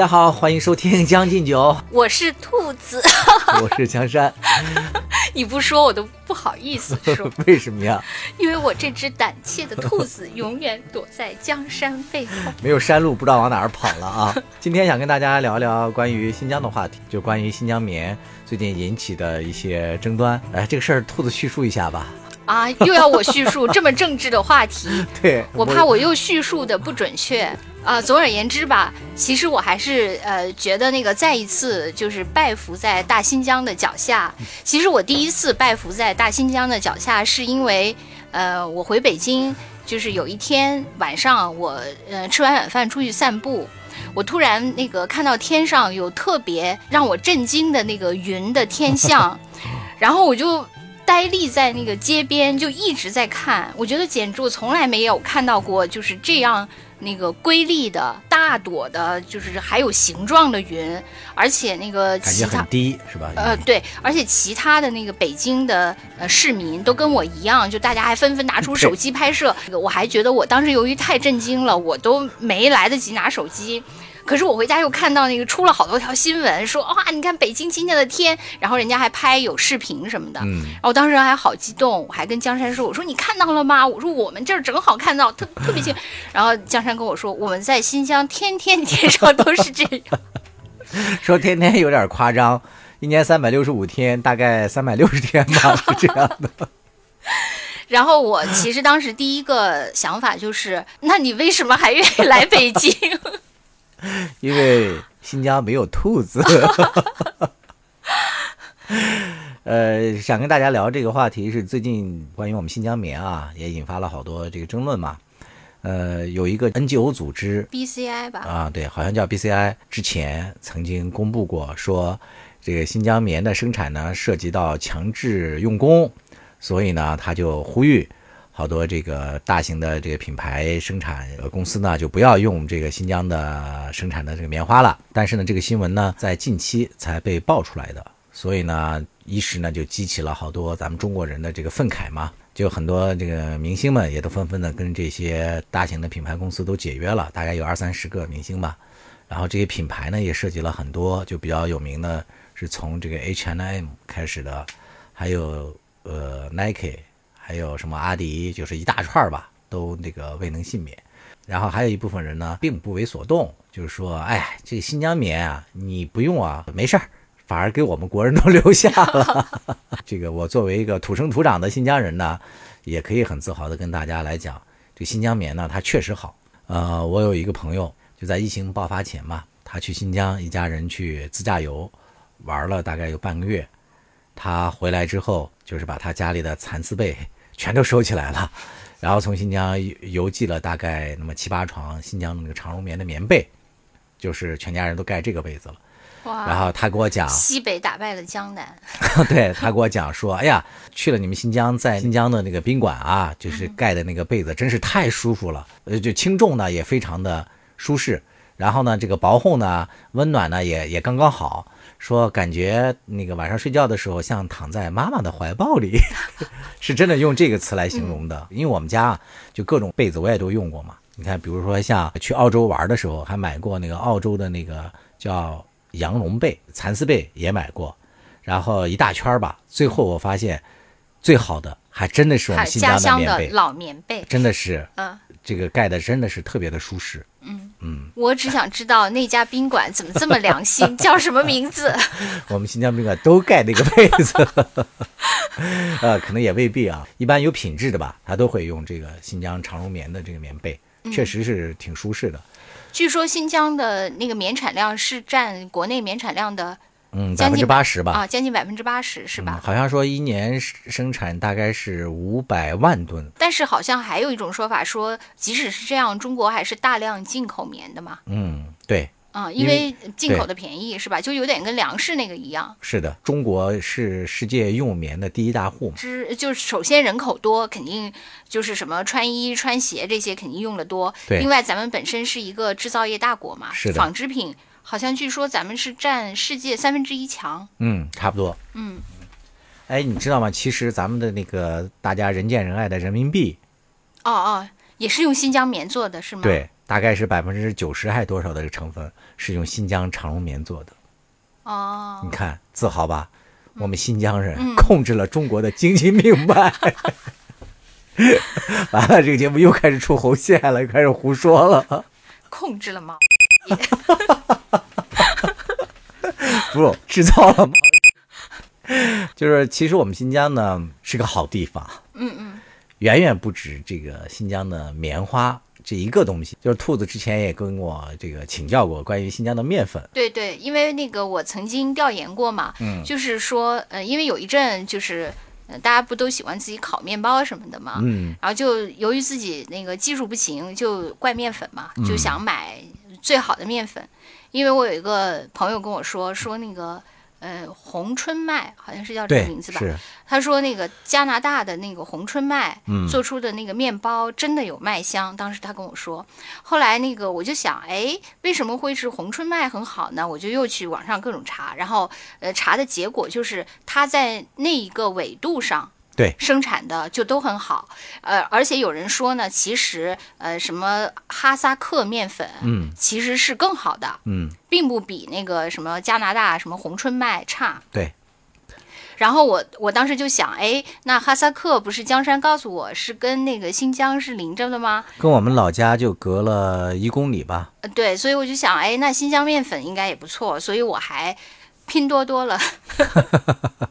大家好，欢迎收听《将进酒》，我是兔子，我是江山。你不说我都不好意思说，为什么呀？因为我这只胆怯的兔子永远躲在江山背后，没有山路，不知道往哪儿跑了啊！今天想跟大家聊聊关于新疆的话题，就关于新疆棉最近引起的一些争端。哎，这个事儿，兔子叙述一下吧。啊，又要我叙述这么政治的话题？对，我怕我又叙述的不准确。啊，总而言之吧，其实我还是呃觉得那个再一次就是拜服在大新疆的脚下。其实我第一次拜服在大新疆的脚下，是因为呃我回北京，就是有一天晚上我呃吃完晚饭出去散步，我突然那个看到天上有特别让我震惊的那个云的天象，然后我就呆立在那个街边，就一直在看。我觉得简直我从来没有看到过就是这样。那个瑰丽的大朵的，就是还有形状的云，而且那个感觉很低是吧？呃，对，而且其他的那个北京的呃市民都跟我一样，就大家还纷纷拿出手机拍摄。我还觉得我当时由于太震惊了，我都没来得及拿手机。可是我回家又看到那个出了好多条新闻，说哇，你看北京今天的天，然后人家还拍有视频什么的，嗯，然后当时还好激动，我还跟江山说，我说你看到了吗？我说我们这儿正好看到，特特别近。然后江山跟我说，我们在新疆天天天上都是这样，说天天有点夸张，一年三百六十五天，大概三百六十天吧，是这样的。然后我其实当时第一个想法就是，那你为什么还愿意来北京？因为新疆没有兔子，呃，想跟大家聊这个话题是最近关于我们新疆棉啊，也引发了好多这个争论嘛。呃，有一个 NGO 组织 BCI 吧，啊，对，好像叫 BCI，之前曾经公布过说，这个新疆棉的生产呢涉及到强制用工，所以呢，他就呼吁。好多这个大型的这个品牌生产公司呢，就不要用这个新疆的生产的这个棉花了。但是呢，这个新闻呢，在近期才被爆出来的，所以呢，一时呢就激起了好多咱们中国人的这个愤慨嘛。就很多这个明星们也都纷纷的跟这些大型的品牌公司都解约了，大概有二三十个明星吧。然后这些品牌呢，也涉及了很多，就比较有名的，是从这个 H&M 开始的，还有呃 Nike。还有什么阿迪，就是一大串吧，都那个未能幸免。然后还有一部分人呢，并不为所动，就是说，哎，这个新疆棉啊，你不用啊，没事儿，反而给我们国人都留下了。这个我作为一个土生土长的新疆人呢，也可以很自豪的跟大家来讲，这新疆棉呢，它确实好。呃，我有一个朋友，就在疫情爆发前嘛，他去新疆，一家人去自驾游，玩了大概有半个月。他回来之后，就是把他家里的蚕丝被。全都收起来了，然后从新疆邮寄了大概那么七八床新疆那个长绒棉的棉被，就是全家人都盖这个被子了。哇！然后他给我讲，西北打败了江南。对他给我讲说，哎呀，去了你们新疆，在新疆的那个宾馆啊，就是盖的那个被子真是太舒服了，呃，就轻重呢也非常的舒适，然后呢这个薄厚呢温暖呢也也刚刚好。说感觉那个晚上睡觉的时候像躺在妈妈的怀抱里，是真的用这个词来形容的。因为我们家就各种被子我也都用过嘛。你看，比如说像去澳洲玩的时候，还买过那个澳洲的那个叫羊绒被、蚕丝被也买过，然后一大圈吧。最后我发现，最好的还真的是我们新疆的棉被，老棉被，真的是，嗯，这个盖的真的是特别的舒适。嗯嗯，我只想知道那家宾馆怎么这么良心，叫什么名字？我们新疆宾馆都盖那个被子，呃，可能也未必啊。一般有品质的吧，他都会用这个新疆长绒棉的这个棉被，确实是挺舒适的。据说新疆的那个棉产量是占国内棉产量的。嗯，百分之八十吧，啊，将近百分之八十是吧？好像说一年生产大概是五百万吨。但是好像还有一种说法说，即使是这样，中国还是大量进口棉的嘛？嗯，对。啊，因为进口的便宜是吧？就有点跟粮食那个一样。是的，中国是世界用棉的第一大户。之就是首先人口多，肯定就是什么穿衣穿鞋这些肯定用的多。对。另外，咱们本身是一个制造业大国嘛，是的，纺织品。好像据说咱们是占世界三分之一强，嗯，差不多，嗯，哎，你知道吗？其实咱们的那个大家人见人爱的人民币，哦哦，也是用新疆棉做的，是吗？，对，大概是百分之九十还多少的这个成分是用新疆长绒棉做的。哦，你看，自豪吧？我们新疆人嗯控制了中国的经济命脉。完了，这个节目又开始出红线了，又开始胡说了。控制了吗？不，制造了吗？就是其实我们新疆呢是个好地方，嗯嗯，远远不止这个新疆的棉花这一个东西。就是兔子之前也跟我这个请教过关于新疆的面粉，对对，因为那个我曾经调研过嘛，嗯就是说，呃，因为有一阵就是，呃，大家不都喜欢自己烤面包什么的嘛，嗯然后就由于自己那个技术不行，就怪面粉嘛，就想买最好的面粉。因为我有一个朋友跟我说，说那个呃红春麦好像是叫这个名字，吧，是，他说那个加拿大的那个红春麦嗯做出的那个面包真的有麦香，当时他跟我说。后来那个我就想，哎，为什么会是红春麦很好呢？我就又去网上各种查，然后呃查的结果就是它在那一个纬度上。对生产的就都很好，呃，而且有人说呢，其实呃什么哈萨克面粉，嗯其实是更好的，嗯，并不比那个什么加拿大什么红春麦差。对，然后我我当时就想，哎，那哈萨克不是江山告诉我是跟那个新疆是邻着的吗？跟我们老家就隔了一公里吧。呃，对，所以我就想，哎，那新疆面粉应该也不错，所以我还拼多多了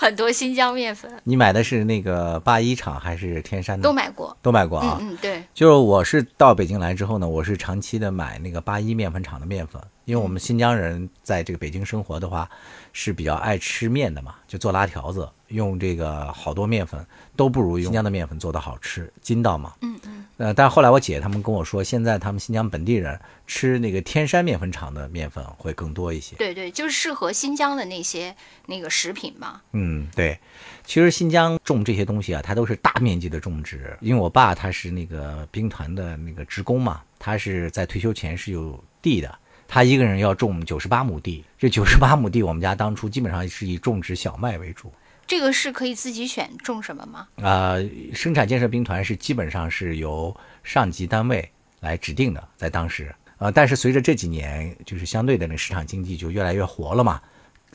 很多新疆面粉，你买的是那个八一厂还是天山的？都买过。都买过啊。嗯嗯，对，就是我是到北京来之后呢，我是长期的买那个八一面粉厂的面粉，因为我们新疆人在这个北京生活的话，是比较爱吃面的嘛，就做拉条子，用这个好多面粉都不如用新疆的面粉做的好吃，筋道嘛。嗯嗯，呃，但是后来我姐他们跟我说，现在他们新疆本地人吃那个天山面粉厂的面粉会更多一些。对对，就是适合新疆的那些那个食品嘛。嗯，对，其实新疆种这些东西啊，它都是大面积的种植。因为我爸他是那个兵团的那个职工嘛，他是在退休前是有地的，他一个人要种九十八亩地。这九十八亩地，我们家当初基本上是以种植小麦为主。这个是可以自己选种什么吗？啊、生产建设兵团是基本上是由上级单位来指定的，在当时，呃，但是随着这几年，就是相对的那市场经济就越来越活了嘛，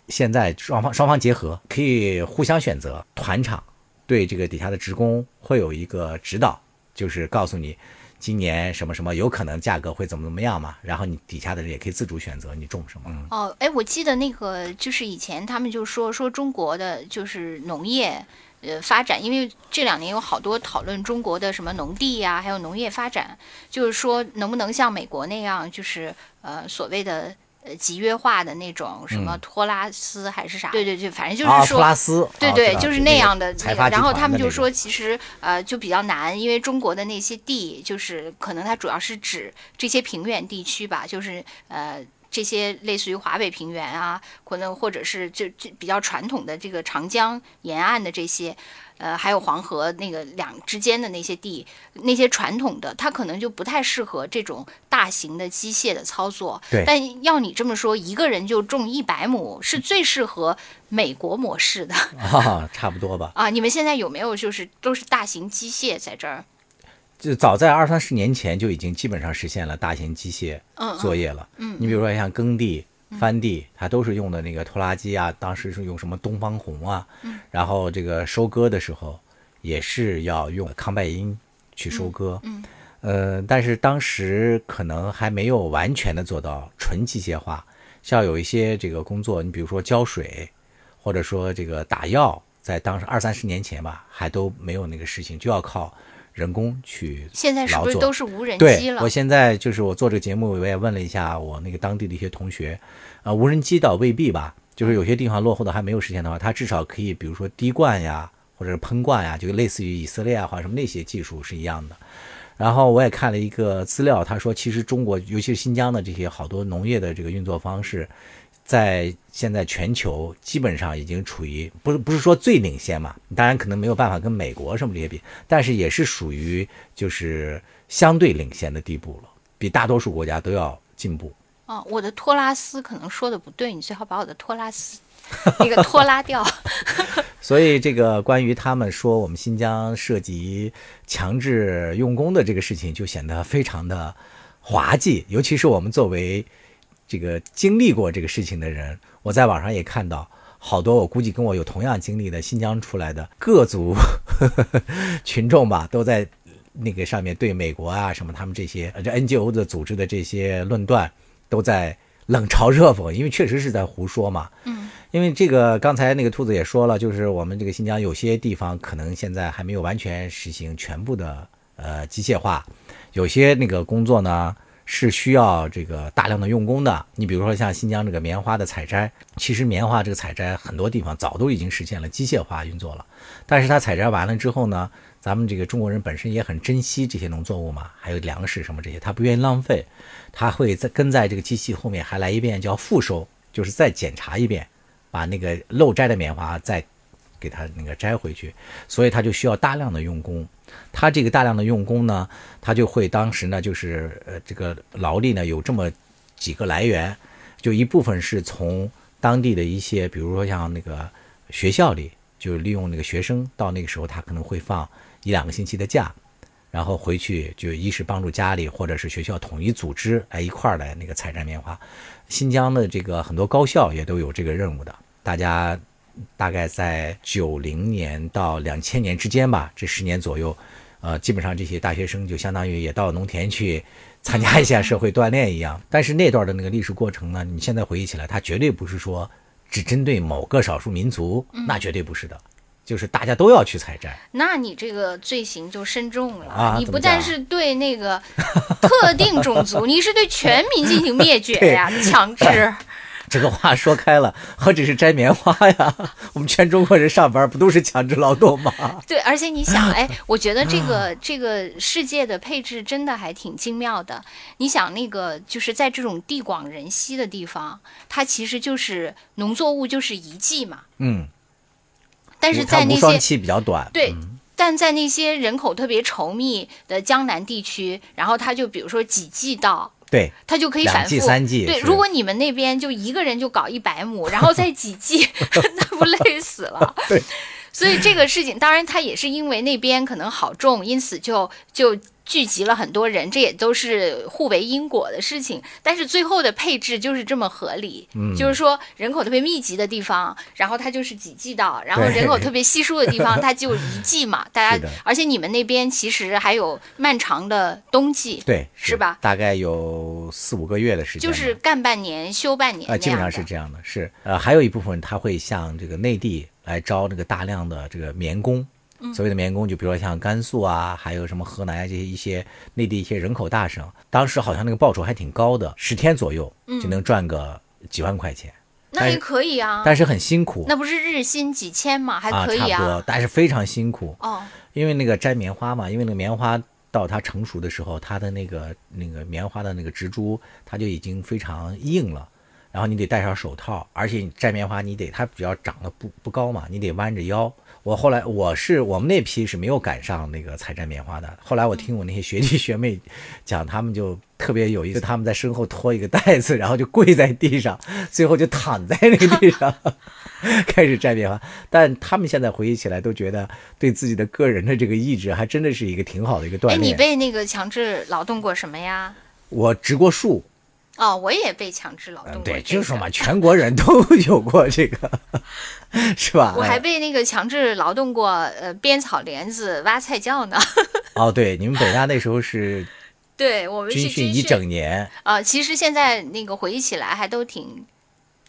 现在双方双方结合，可以互相选择，团场对这个底下的职工会有一个指导，就是告诉你。今年什么什么有可能价格会怎么怎么样嘛？然后你底下的人也可以自主选择你种什么。嗯哦，哎，我记得那个就是以前他们就说说中国的就是农业。呃，发展，因为这两年有好多讨论中国的什么农地呀、还有农业发展，就是说能不能像美国那样，就是呃所谓的呃集约化的那种什么托拉斯还是啥？对对对，反正就是说，托拉斯，对对，啊就是那样的那然后他们就说，其实呃就比较难，因为中国的那些地，就是可能它主要是指这些平原地区吧，就是呃。这些类似于华北平原啊，可能或者是就就比较传统的这个长江沿岸的这些，呃，还有黄河那个两之间的那些地，那些传统的，它可能就不太适合这种大型的机械的操作。对但要你这么说，一个人就种一百亩，是最适合美国模式的。啊，差不多吧。啊，你们现在有没有就是都是大型机械在这儿？就早在二三十年前就已经基本上实现了大型机械嗯作业了。嗯你比如说像耕地、翻地，它都是用的那个拖拉机啊，当时是用什么东方红啊，嗯然后这个收割的时候也是要用康拜因去收割。嗯呃，但是当时可能还没有完全的做到纯机械化，像有一些这个工作，你比如说浇水，或者说这个打药，在当时二三十年前吧，还都没有那个事情，就要靠人工去现在是不是都是无人机对，我？现在就是我做这个节目，我也问了一下我那个当地的一些同学，啊、无人机倒未必吧，就是有些地方落后的还没有实现的话，它至少可以，比如说滴灌呀，或者是喷灌呀，就类似于以色列啊或者什么那些技术是一样的。然后我也看了一个资料，他说其实中国，尤其是新疆的这些好多农业的这个运作方式，在现在全球基本上已经处于不是不是说最领先嘛，当然可能没有办法跟美国什么这些比，但是也是属于就是相对领先的地步了，比大多数国家都要进步。啊，我的托拉斯可能说的不对，你最好把我的托拉斯那个拖拉掉。所以这个关于他们说我们新疆涉及强制用工的这个事情，就显得非常的滑稽。尤其是我们作为这个经历过这个事情的人，我在网上也看到好多，我估计跟我有同样经历的新疆出来的各族 群众吧，都在那个上面对美国啊什么他们这些这 NGO 的组织的这些论断都在冷嘲热讽，因为确实是在胡说嘛。嗯，因为这个刚才那个兔子也说了，就是我们这个新疆有些地方可能现在还没有完全实行全部的呃机械化，有些那个工作呢是需要这个大量的用工的。你比如说像新疆这个棉花的采摘，其实棉花这个采摘很多地方早都已经实现了机械化运作了，但是它采摘完了之后呢，咱们这个中国人本身也很珍惜这些农作物嘛，还有粮食什么这些，他不愿意浪费，他会在跟在这个机器后面还来一遍叫复收，就是再检查一遍，把那个漏摘的棉花再给它那个摘回去，所以他就需要大量的用工。他这个大量的用工呢，他就会当时呢就是呃这个劳力呢有这么几个来源，就一部分是从当地的一些，比如说像那个学校里，就利用那个学生到那个时候他可能会放一两个星期的假，然后回去就一是帮助家里，或者是学校统一组织，来一块儿来那个采摘棉花。新疆的这个很多高校也都有这个任务的，大家大概在九零年到两千年之间吧，这十年左右，呃，基本上这些大学生就相当于也到农田去参加一下社会锻炼一样。但是那段的那个历史过程呢，你现在回忆起来，它绝对不是说只针对某个少数民族，那绝对不是的，就是大家都要去采摘。那你这个罪行就深重了。啊你不但是对那个特定种族，你是对全民进行灭绝呀，强制。这个话说开了，何止是摘棉花呀？我们全中国人上班不都是强制劳动吗？对，而且你想，哎，我觉得这个这个世界的配置真的还挺精妙的。你想，那个就是在这种地广人稀的地方，它其实就是农作物就是一季嘛，嗯，但是在那些比较短。对嗯但在那些人口特别稠密的江南地区，然后它就比如说几季稻，对，它就可以反复。对，三季是如果你们那边就一个人就搞一百亩，然后再几季，那不累死了？对。所以这个事情，当然它也是因为那边可能好种，因此就就聚集了很多人，这也都是互为因果的事情。但是最后的配置就是这么合理，嗯就是说人口特别密集的地方，然后它就是几季稻，然后人口特别稀疏的地方，它就一季嘛。大家，而且你们那边其实还有漫长的冬季，对，是吧大概有四五个月的时间，就是干半年休半年啊、基本上是这样的，是呃，还有一部分他会向这个内地来招这个大量的这个棉工。嗯所谓的棉工，就比如说像甘肃啊，还有什么河南啊这些一些内地一些人口大省，当时好像那个报酬还挺高的，十天左右就能赚个几万块钱，那也可以啊。但是很辛苦那不是日薪几千嘛？还啊，可以差不多，但是非常辛苦。哦，因为那个摘棉花嘛，因为那个棉花到它成熟的时候，它的那个那个棉花的那个植株，它就已经非常硬了。然后你得戴上手套，而且你摘棉花，你得它只要长得不不高嘛，你得弯着腰。我后来我是我们那批是没有赶上那个采摘棉花的。后来我听我那些学弟学妹讲，他们就特别有意思，他们在身后拖一个袋子，然后就跪在地上，最后就躺在那个地上 开始摘棉花。但他们现在回忆起来，都觉得对自己的个人的这个意志还真的是一个挺好的一个锻哎，炼。你被那个强制劳动过什么呀？我植过树，哦，我也被强制劳动嗯，过、对，就是说嘛，。全国人都 有过这个，是吧？我还哎被那个强制劳动过，呃，编草帘子、挖菜窖呢。哦，对，你们北大那时候是对，我们去军训一整年呃，其实现在那个回忆起来还都挺啊，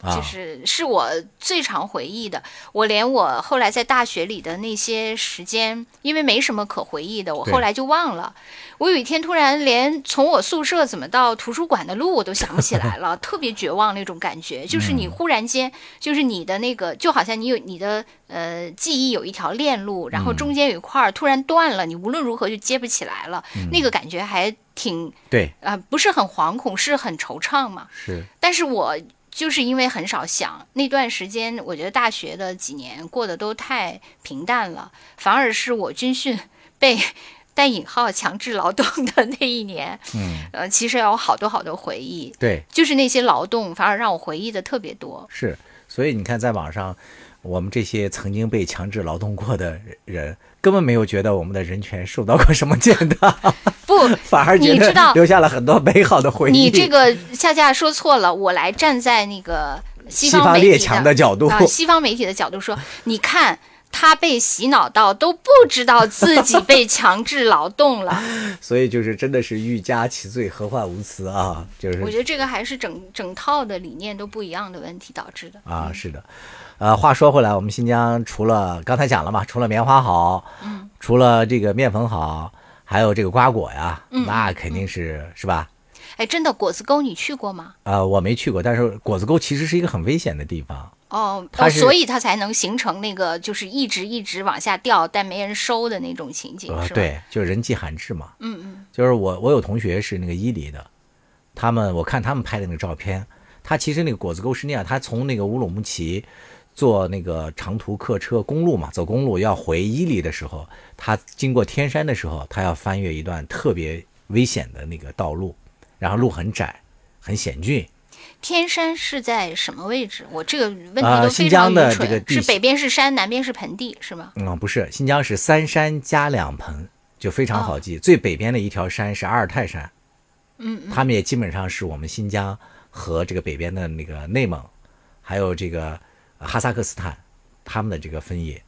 就是是我最常回忆的。我连我后来在大学里的那些时间，因为没什么可回忆的，我后来就忘了。我有一天突然连从我宿舍怎么到图书馆的路我都想不起来了，特别绝望那种感觉。就是你忽然间，就是你的那个，就好像你有你的呃记忆有一条链路，然后中间有一块儿突然断了，你无论如何就接不起来了，那个感觉还挺对，啊、不是很惶恐，是很惆怅嘛。是但是我就是因为很少想那段时间，我觉得大学的几年过得都太平淡了，反而是我军训被 带引号强制劳动的那一年，嗯，呃，其实有好多好多回忆，对，就是那些劳动反而让我回忆的特别多。是。所以你看，在网上，我们这些曾经被强制劳动过的人，根本没有觉得我们的人权受到过什么践踏，不，反而觉得你知道留下了很多美好的回忆。你这个恰恰说错了，我来站在那个西西方列强的角度啊，西方媒体的角度说，你看他被洗脑到都不知道自己被强制劳动了。所以就是真的是欲加其罪，何患无辞啊！就是我觉得这个还是整整套的理念都不一样的问题导致的。啊，是的，呃，话说回来，我们新疆除了刚才讲了嘛，除了棉花好，嗯，除了这个面粉好，还有这个瓜果呀，嗯那肯定是是吧？哎，真的果子沟你去过吗？呃，我没去过，但是果子沟其实是一个很危险的地方。哦，哦所以它才能形成那个就是一直一直往下掉，但没人收的那种情景，呃，是吧？，对，就是人迹罕至嘛。嗯嗯，就是我我有同学是那个伊犁的，他们我看他们拍的那个照片，他其实那个果子沟是那样，他从那个乌鲁木齐坐那个长途客车公路嘛，走公路要回伊犁的时候，他经过天山的时候，他要翻越一段特别危险的那个道路，然后路很窄，很险峻。天山是在什么位置？我这个问题呃都非常新疆的个是北边是山，南边是盆地，是吗？嗯，不是，新疆是三山加两盆，就非常好记。最北边的一条山是阿尔泰山，嗯嗯，他们也基本上是我们新疆和这个北边的那个内蒙，还有这个呃哈萨克斯坦，他们的这个分野，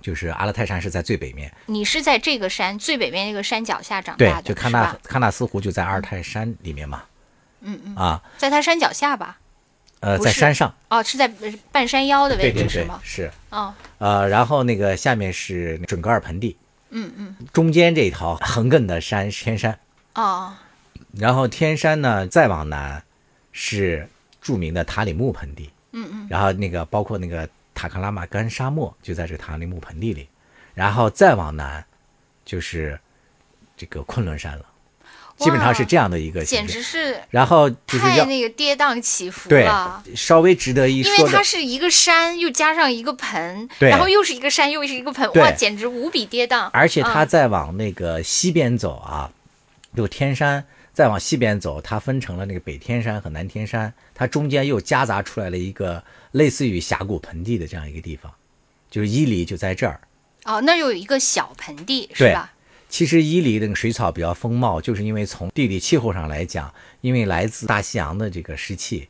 就是阿勒泰山是在最北面，你是在这个山最北边那个山脚下长大，的，对就喀纳？喀纳斯湖就在阿尔泰山里面嘛，嗯嗯，啊，在它山脚下吧？呃，在山上，哦，是在呃半山腰的位置是吗，？是，哦，呃，然后那个下面是准噶尔盆地，嗯嗯，中间这一条横亘的山是天山。哦，然后天山呢，再往南是著名的塔里木盆地，嗯嗯，然后那个包括那个塔克拉玛干沙漠就在这塔里木盆地里，然后再往南就是这个昆仑山了，基本上是这样的一个简。直是然后就是太那个跌宕起伏对了。稍微值得一说因为，它是一个山，又加上一个盆，对然后又是一个山，又是一个盆，哇，简直无比跌宕。而且它嗯再往那个西边走啊，就天山再往西边走，它分成了那个北天山和南天山，它中间又夹杂出来了一个类似于峡谷盆地的这样一个地方，就是伊犁就在这儿。哦，那儿有一个小盆地是吧？其实伊犁那个水草比较丰茂，就是因为从地理气候上来讲，因为来自大西洋的这个湿气，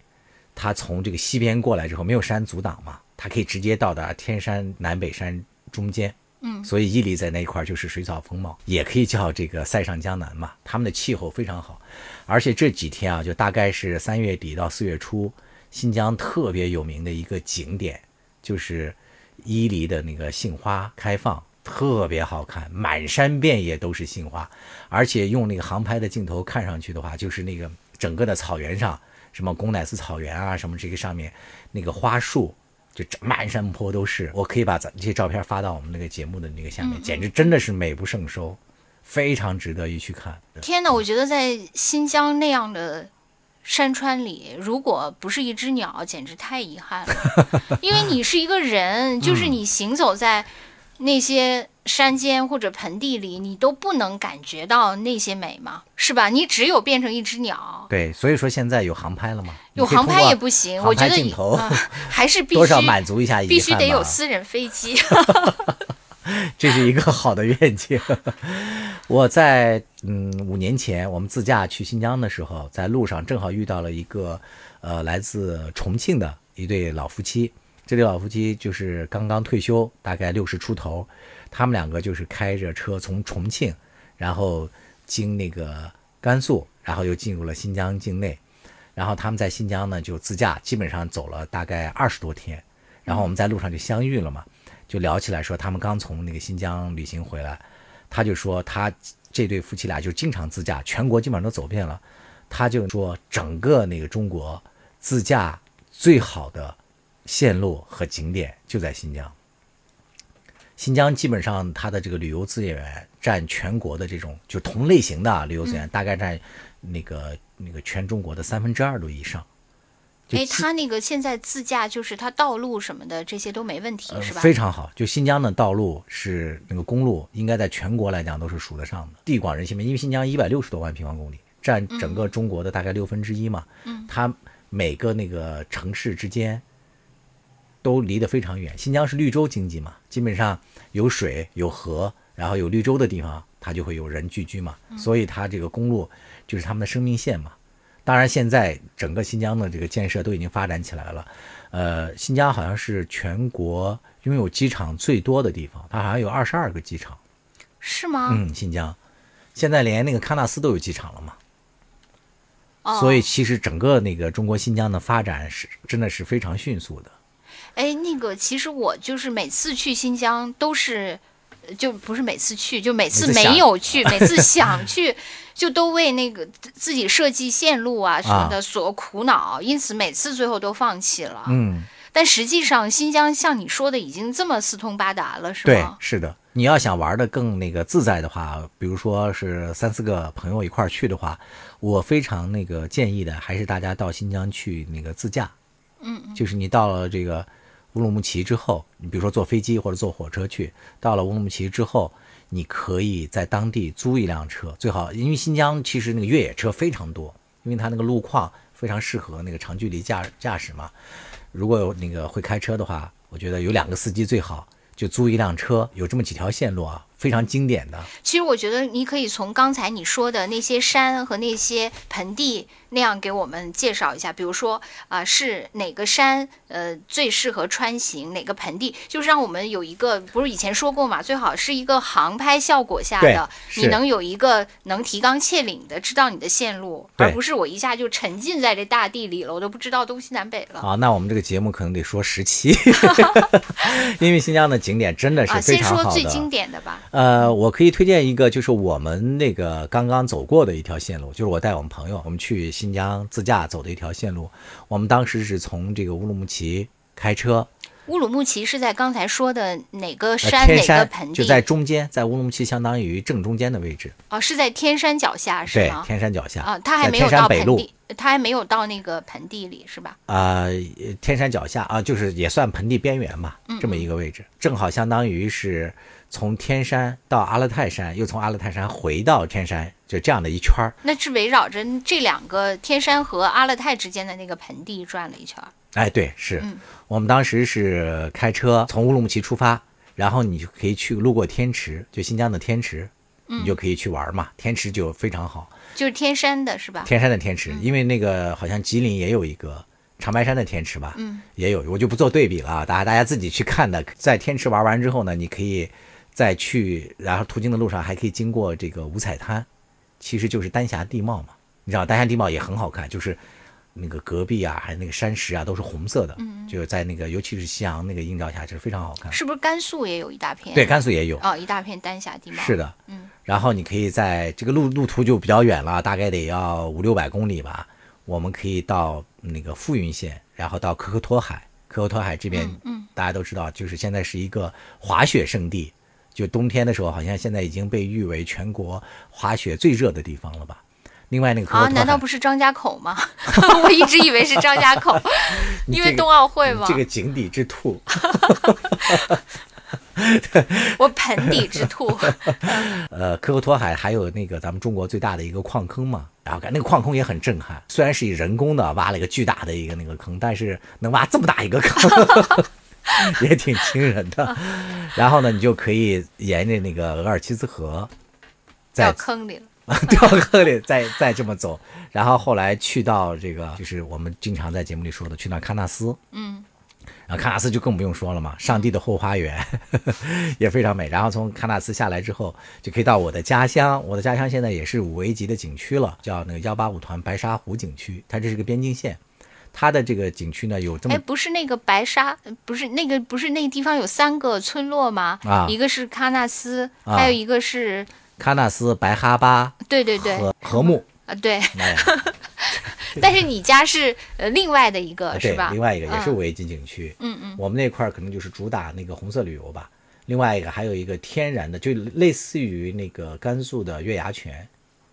它从这个西边过来之后，没有山阻挡嘛，它可以直接到达天山南北山中间。嗯所以伊犁在那一块儿就是水草丰茂，也可以叫这个塞上江南嘛。他们的气候非常好，而且这几天啊，就大概是三月底到四月初，新疆特别有名的一个景点就是伊犁的那个杏花开放，特别好看，满山遍野都是杏花，而且用那个航拍的镜头看上去的话，就是那个整个的草原上，什么贡乃斯草原啊，什么这个上面那个花树。就这满山坡都是，我可以把咱这些照片发到我们那个节目的那个下面，简直真的是美不胜收，非常值得一去看。天哪，我觉得在新疆那样的山川里，如果不是一只鸟，简直太遗憾了。因为你是一个人，就是你行走在那些山间或者盆地里，你都不能感觉到那些美吗？是吧？你只有变成一只鸟。对，所以说现在有航拍了吗？有航拍也不行，我觉得拍镜头啊 还是必须多少满足一下必须得有私人飞机。这是一个好的愿景。我在嗯五年前，我们自驾去新疆的时候，在路上正好遇到了一个呃来自重庆的一对老夫妻。这对老夫妻就是刚刚退休，大概六十出头。他们两个就是开着车从重庆，然后经那个甘肃，然后又进入了新疆境内。然后他们在新疆呢就自驾，基本上走了大概二十多天。然后我们在路上就相遇了嘛。就聊起来说，他们刚从那个新疆旅行回来，他就说他这对夫妻俩就经常自驾，全国基本上都走遍了。他就说，整个那个中国自驾最好的线路和景点就在新疆。新疆基本上它的这个旅游资源占全国的这种就同类型的啊旅游资源，大概占那个那个全中国的三分之二都以上。就哎，基他那个现在自驾就是他道路什么的这些都没问题，呃是吧？非常好，就新疆的道路是那个公路，应该在全国来讲都是数得上的，地广人稀嘛。因为新疆一百六十多万平方公里，占整个中国的大概六分之一嘛。嗯它每个那个城市之间都离得非常远。新疆是绿洲经济嘛，基本上有水有河，然后有绿洲的地方，它就会有人聚居嘛，所以它这个公路就是他们的生命线嘛。当然，现在整个新疆的这个建设都已经发展起来了。呃，新疆好像是全国拥有机场最多的地方，它好像有二十二个机场。是吗？嗯，新疆现在连那个喀纳斯都有机场了嘛。哦所以其实整个那个中国新疆的发展是真的是非常迅速的。哎，那个其实我就是每次去新疆都是，呃就不是每次去，就每次没有去，每次想去，就都为那个自自己设计线路啊什么的所苦恼，因此每次最后都放弃了。嗯，但实际上，新疆像你说的已经这么四通八达了，是吗对，？是的。你要想玩的更那个自在的话，比如说是三四个朋友一块儿去的话，我非常那个建议的还是大家到新疆去那个自驾。嗯，就是你到了这个乌鲁木齐之后，你比如说坐飞机或者坐火车去，到了乌鲁木齐之后，你可以在当地租一辆车，最好因为新疆其实那个越野车非常多，因为它那个路况非常适合那个长距离驾驾驶嘛。如果有那个会开车的话，我觉得有两个司机最好，就租一辆车，有这么几条线路啊，非常经典的。其实我觉得你可以从刚才你说的那些山和那些盆地那样给我们介绍一下，比如说啊、是哪个山呃最适合穿行，哪个盆地，就是让我们有一个不是以前说过嘛，最好是一个航拍效果下的，你能有一个能提纲挈领的知道你的线路，而不是我一下就沉浸在这大地里了，我都不知道东西南北了。啊，那我们这个节目可能得说十期，因为新疆的景点真的是啊，非先常好的。说最经典的吧。呃，我可以推荐一个，就是我们那个刚刚走过的一条线路，就是我带我们朋友，我们去新疆自驾走的一条线路。我们当时是从这个乌鲁木齐开车，乌鲁木齐是在刚才说的哪个呃，山、哪个盆地？就在中间，在乌鲁木齐相当于正中间的位置，哦，是在天山脚下是对？，天山脚下啊，它还没有到北路盆地，它还没有到那个盆地里是吧？啊、呃天山脚下啊，就是也算盆地边缘吧，嗯这么一个位置，正好相当于是从天山到阿勒泰山，又从阿勒泰山回到天山，就这样的一圈儿。那是围绕着这两个天山和阿勒泰之间的那个盆地转了一圈儿。哎，对，是、嗯我们当时是开车从乌鲁木齐出发，然后你就可以去路过天池，就新疆的天池，嗯你就可以去玩嘛。天池就非常好，就是天山的是吧？天山的天池，嗯因为那个好像吉林也有一个长白山的天池吧，嗯，也有，我就不做对比了啊，大家大家自己去看的。在天池玩完之后呢，你可以再去，然后途经的路上还可以经过这个五彩滩，其实就是丹霞地貌嘛。你知道丹霞地貌也很好看，就是那个戈壁啊，还有那个山石啊，都是红色的，嗯，就是在那个尤其是夕阳那个映照下，是非常好看。是不是甘肃也有一大片？对，甘肃也有，哦，一大片丹霞地貌。是的，嗯。然后你可以在这个路路途就比较远了，大概得要五六百公里吧。我们可以到那个富蕴县，然后到可可托海。可可托海这边，嗯大家都知道，就是现在是一个滑雪圣地。就冬天的时候，好像现在已经被誉为全国滑雪最热的地方了吧？另外那个啊，难道不是张家口吗？我一直以为是张家口，这个因为冬奥会嘛。这个井底之兔，我盆底之兔。呃，科克托海还有那个咱们中国最大的一个矿坑嘛，然后看那个矿坑也很震撼，虽然是以人工的挖了一个巨大的一个那个坑，但是能挖这么大一个坑，也挺惊人的。然后呢，你就可以沿着那个额尔齐斯河，掉在坑里了。掉坑里再 再这么走，然后后来去到这个就是我们经常在节目里说的，去那喀纳斯，嗯，然后喀纳斯就更不用说了嘛，上帝的后花园也非常美。然后从喀纳斯下来之后，就可以到我的家乡。我的家乡现在也是五 A 级的景区了，叫那个幺八五团白沙湖景区，它这是个边境线。它的这个景区呢有这么哎，不是那个白沙，不是那个，不是那个地方有三个村落吗？啊一个是喀纳斯，啊还有一个是，喀纳斯、白哈巴对对对，和和木，啊对。哎，但是你家是呃另外的一个是吧？，另外一个也是嗯五 A 级景区。嗯嗯，我们那块儿可能就是主打那个红色旅游吧。另外一个还有一个天然的，就类似于那个甘肃的月牙泉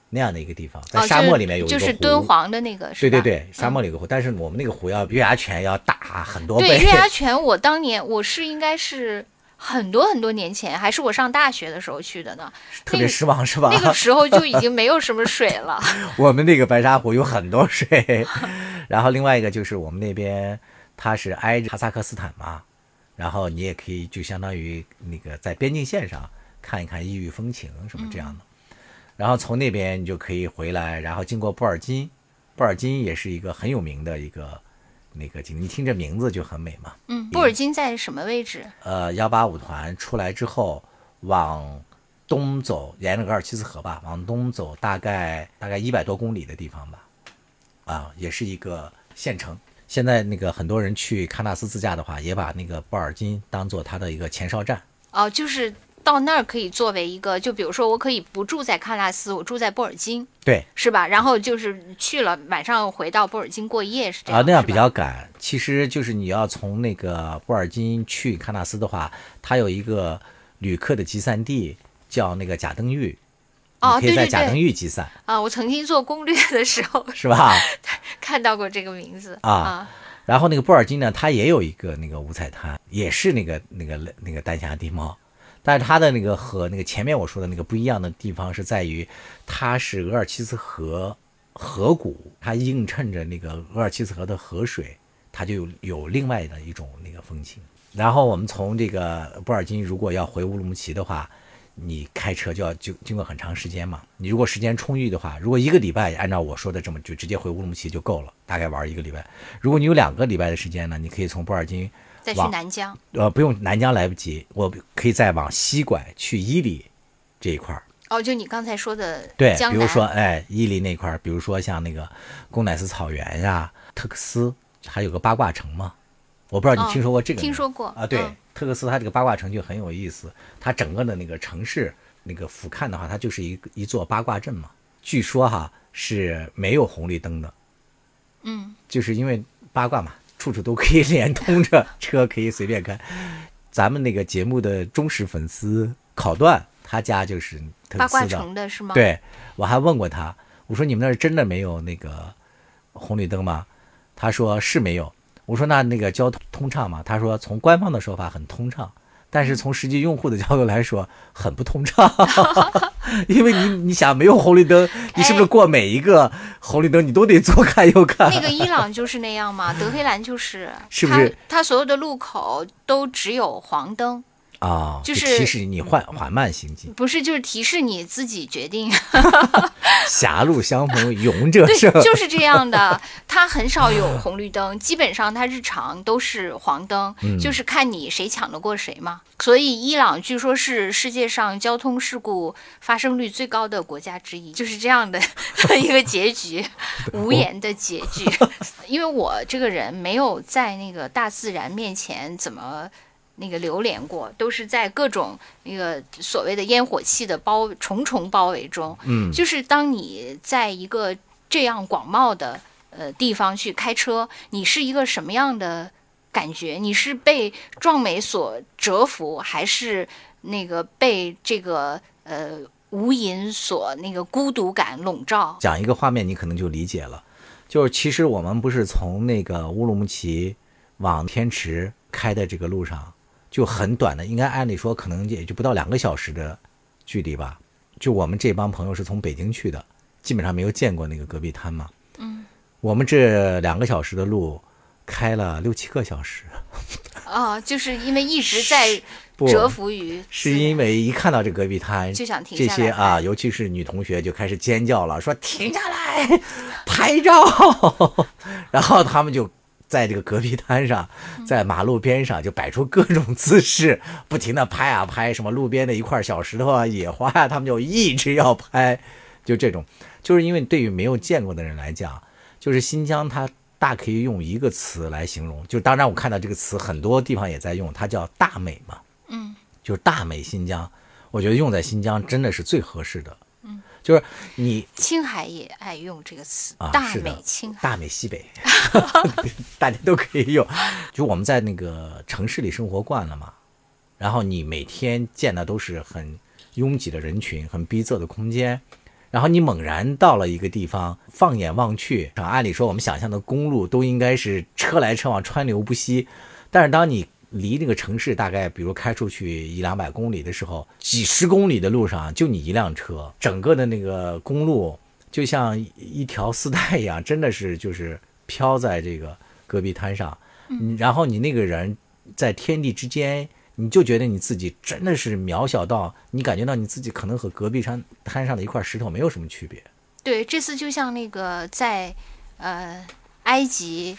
那样的一个地方，在哦沙漠里面有一个湖。就是就是敦煌的那个是吧？对对对，沙漠里有个湖，但是我们那个湖要月牙泉要大很多倍。对月牙泉，我当年我是应该是很多很多年前，还是我上大学的时候去的呢。特别失望是吧？那个时候就已经没有什么水了。我们那个白沙湖有很多水，然后另外一个就是我们那边它是挨着哈萨克斯坦嘛，然后你也可以就相当于那个在边境线上看一看异域风情什么这样的。然后从那边你就可以回来，然后经过布尔津，布尔津也是一个很有名的一个那个景，你听这名字就很美嘛。嗯，布尔津在什么位置？呃，幺八五团出来之后往东走，沿着额尔齐斯河吧，往东走大概大概一百多公里的地方吧，啊，也是一个县城。现在那个很多人去喀纳斯自驾的话，也把那个布尔津当做它的一个前哨站。哦，就是到那儿可以作为一个，就比如说我可以不住在喀纳斯，我住在布尔津，对，是吧？然后就是去了，晚上回到布尔津过夜，是这样。啊，那样比较赶。其实就是你要从那个布尔津去喀纳斯的话，它有一个旅客的集散地，叫那个贾登峪。哦你可以在贾登峪集散，啊，我曾经做攻略的时候是吧？看到过这个名字啊然后那个布尔津呢，它也有一个那个五彩滩，也是那个那个那个丹霞地貌，但是它的那个和那个前面我说的那个不一样的地方是在于，它是额尔齐斯河河谷，它映衬着那个额尔齐斯河的河水，它就有有另外的一种那个风情。然后我们从这个布尔津如果要回乌鲁木齐的话，你开车就要就经过很长时间嘛。你如果时间充裕的话，如果一个礼拜按照我说的这么就直接回乌鲁木齐就够了，大概玩一个礼拜。如果你有两个礼拜的时间呢，你可以从布尔津再去南疆。呃不用南疆来不及，我可以再往西拐去伊犁这一块儿。哦，就你刚才说的对，比如说哎伊犁那块儿，比如说像那个贡乃斯草原呀、特克斯，还有个八卦城嘛。我不知道哦你听说过这个听说过啊？对，嗯特克斯它这个八卦城就很有意思，它整个的那个城市那个俯瞰的话，它就是一个一座八卦阵嘛。据说哈是没有红绿灯的，嗯，就是因为八卦嘛，处处都可以连通着，车可以随便开。咱们那个节目的忠实粉丝考段，他家就是特八卦克斯的，城的是吗？，对我还问过他，我说你们那儿真的没有那个红绿灯吗？他说是没有。我说那那个交通通畅吗？他说从官方的说法很通畅，但是从实际用户的角度来说很不通畅，因为你你想没有红绿灯，你是不是哎过每一个红绿灯你都得左看右看？那个伊朗就是那样嘛，德黑兰就是，是不是它？它所有的路口都只有黄灯，啊，就是提示你缓缓慢行进，不是就是提示你自己决定。狭路相逢勇者对胜。，就是这样的。它很少有红绿灯，基本上它日常都是黄灯，嗯就是看你谁抢得过谁嘛。所以伊朗据说是世界上交通事故发生率最高的国家之一，就是这样的一个结局，无言的结局。因为我这个人没有在那个大自然面前怎么。那个流连过，都是在各种那个所谓的烟火气的包重重包围中，嗯，就是当你在一个这样广袤的呃地方去开车，你是一个什么样的感觉？你是被壮美所折服，还是那个被这个呃无垠所那个孤独感笼罩？讲一个画面，你可能就理解了。就是其实我们不是从那个乌鲁木齐往天池开的这个路上，就很短的，应该按理说可能也就不到两个小时的距离吧。就我们这帮朋友是从北京去的，基本上没有见过那个戈壁滩嘛。嗯，我们这两个小时的路开了六七个小时，啊，就是因为一直在不折服于是因为一看到这戈壁滩，就想停这下来。些啊，尤其是女同学就开始尖叫了，说停下来 拍照，然后他们就在这个戈壁滩上，在马路边上就摆出各种姿势，不停的拍啊拍，什么路边的一块小石头啊、野花啊，他们就一直要拍，就这种，就是因为对于没有见过的人来讲，就是新疆它。大可以用一个词来形容，就当然我看到这个词很多地方也在用，它叫大美嘛。嗯，就是大美新疆，我觉得用在新疆真的是最合适的。嗯，就是你青海也爱用这个词，啊，大美青海。大美西北，大家都可以用。就我们在那个城市里生活惯了嘛，然后你每天见的都是很拥挤的人群，很逼仄的空间。然后你猛然到了一个地方，放眼望去，按理说我们想象的公路都应该是车来车往、川流不息，但是当你离那个城市大概比如开出去一两百公里的时候，几十公里的路上就你一辆车，整个的那个公路就像一条丝带一样，真的是就是飘在这个戈壁滩上。嗯，然后你那个人在天地之间，你就觉得你自己真的是渺小到你感觉到你自己可能和戈壁山滩上的一块石头没有什么区别。对，这次就像那个在呃埃及。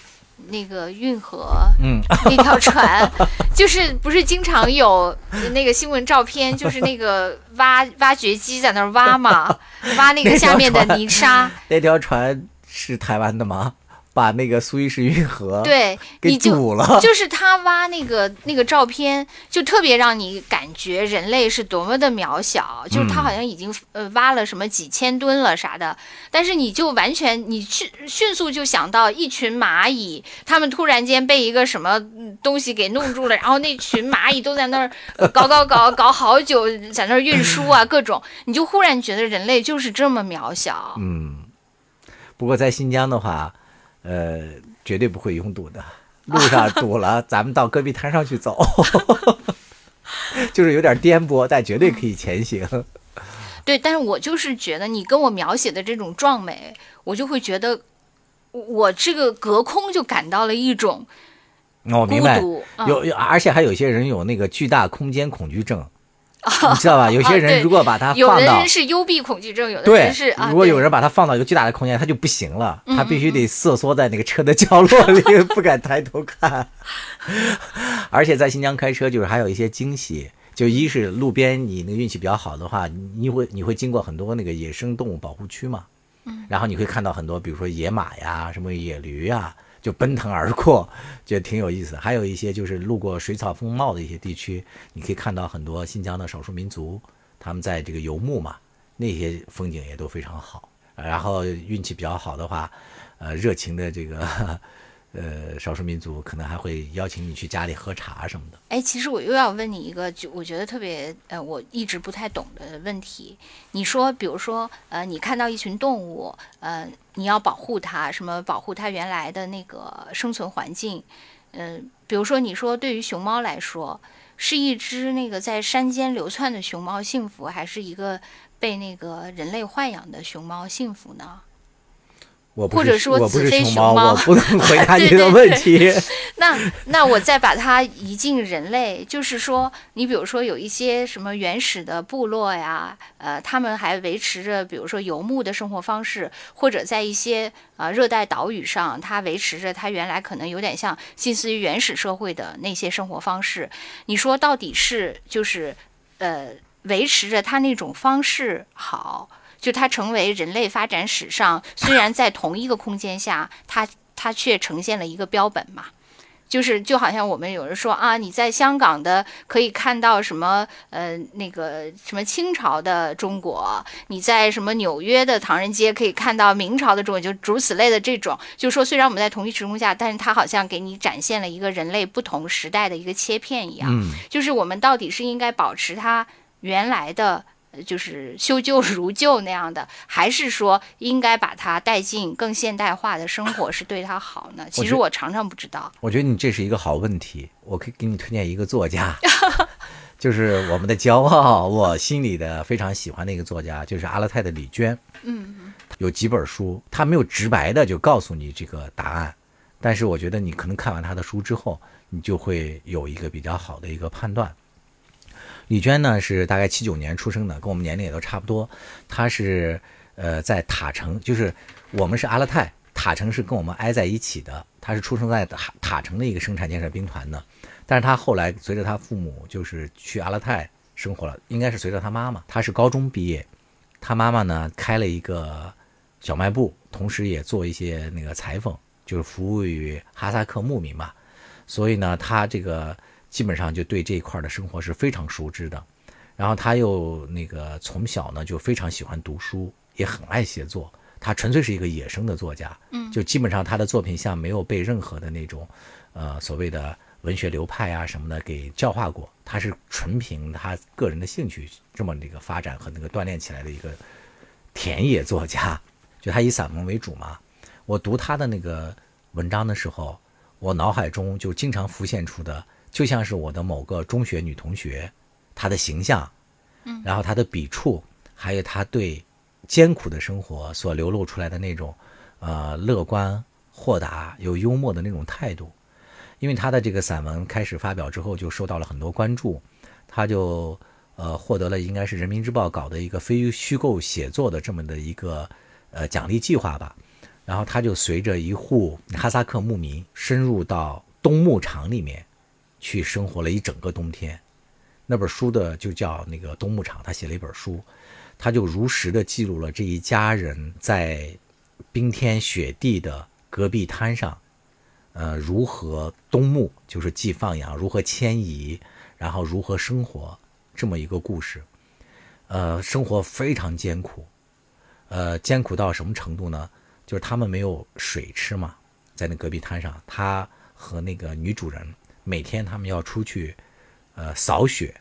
那个运河，嗯，那条船，就是不是经常有那个新闻照片，就是那个挖挖掘机在那儿挖嘛，挖那个下面的泥沙。那条船是台湾的吗？把那个苏伊士运河对给堵了，就是他挖那个那个照片，就特别让你感觉人类是多么的渺小，就是他好像已经呃挖了什么几千吨了啥的，但是你就完全你迅迅速就想到一群蚂蚁，他们突然间被一个什么东西给弄住了，然后那群蚂蚁都在那儿搞搞搞 搞好久，在那儿运输啊各种，你就忽然觉得人类就是这么渺小。嗯，不过在新疆的话。呃，绝对不会拥堵的。路上堵了，咱们到戈壁滩上去走，就是有点颠簸，但绝对可以前行。对，但是我就是觉得你跟我描写的这种壮美，我就会觉得我这个隔空就感到了一种我明白，有，而且还有些人有那个巨大空间恐惧症。你知道吧？有些人如果把它放到，有的人是幽闭恐惧症，有的人是。如果有人把它放到一个巨大的空间，他就不行了，他必须得瑟缩在那个车的角落里，不敢抬头看。而且在新疆开车，就是还有一些惊喜，就一是路边你那个运气比较好的话，你会你会经过很多那个野生动物保护区嘛，嗯，然后你会看到很多，比如说野马呀，什么野驴呀。就奔腾而过，就挺有意思。还有一些就是路过水草丰茂的一些地区，你可以看到很多新疆的少数民族，他们在这个游牧嘛，那些风景也都非常好。然后运气比较好的话，呃，热情的这个。呃，少数民族可能还会邀请你去家里喝茶什么的。哎，其实我又要问你一个，就我觉得特别呃，我一直不太懂的问题。你说，比如说，呃，你看到一群动物，呃，你要保护它，什么保护它原来的那个生存环境？嗯，比如说，你说对于熊猫来说，是一只那个在山间流窜的熊猫幸福，还是一个被那个人类豢养的熊猫幸福呢？或者说子非熊猫，我不能 回答你的问题。那那我再把它移进人类，就是说，你比如说有一些什么原始的部落呀，呃，他们还维持着，比如说游牧的生活方式，或者在一些呃热带岛屿上，它维持着它原来可能有点像近似于原始社会的那些生活方式。你说到底是就是呃维持着它那种方式好？就它成为人类发展史上，虽然在同一个空间下，它它却呈现了一个标本嘛。就是就好像我们有人说啊，你在香港的可以看到什么呃那个什么清朝的中国，你在什么纽约的唐人街可以看到明朝的中国，就如此类的这种，就是说虽然我们在同一时空下，但是它好像给你展现了一个人类不同时代的一个切片一样。嗯，就是我们到底是应该保持它原来的。就是修旧 如旧那样的，还是说应该把它带进更现代化的生活是对他好呢？其实我常常不知道。我觉得你这是一个好问题，我可以给你推荐一个作家，就是我们的骄傲，我心里的非常喜欢的一个作家，就是阿勒泰的李娟。嗯，有几本书，他没有直白的就告诉你这个答案，但是我觉得你可能看完他的书之后，你就会有一个比较好的一个判断。李娟呢是大概七九年出生的，跟我们年龄也都差不多。她是呃在塔城，就是我们是阿勒泰，塔城是跟我们挨在一起的。她是出生在塔塔城的一个生产建设兵团的，但是她后来随着她父母就是去阿勒泰生活了，应该是随着她妈妈。她是高中毕业，她妈妈呢开了一个小卖部，同时也做一些那个裁缝，就是服务于哈萨克牧民嘛。所以呢，她这个。基本上就对这一块的生活是非常熟知的，然后他又那个从小呢就非常喜欢读书，也很爱写作。他纯粹是一个野生的作家，嗯，就基本上他的作品像没有被任何的那种，呃，所谓的文学流派啊什么的给教化过。他是纯凭他个人的兴趣这么那个发展和那个锻炼起来的一个田野作家。就他以散文为主嘛。我读他的那个文章的时候，我脑海中就经常浮现出的。就像是我的某个中学女同学，她的形象，嗯，然后她的笔触，还有她对艰苦的生活所流露出来的那种，呃，乐观、豁达、有幽默的那种态度。因为她的这个散文开始发表之后，就受到了很多关注，她就呃获得了应该是人民日报搞的一个非虚构写作的这么的一个呃奖励计划吧。然后她就随着一户哈萨克牧民深入到冬牧场里面去生活了一整个冬天。那本书的就叫那个冬牧场，他写了一本书，他就如实的记录了这一家人在冰天雪地的戈壁滩上，呃，如何冬牧，就是既放养，如何迁移，然后如何生活，这么一个故事。呃，生活非常艰苦，呃，艰苦到什么程度呢？就是他们没有水吃嘛，在那戈壁滩上，他和那个女主人每天他们要出去，呃，扫雪，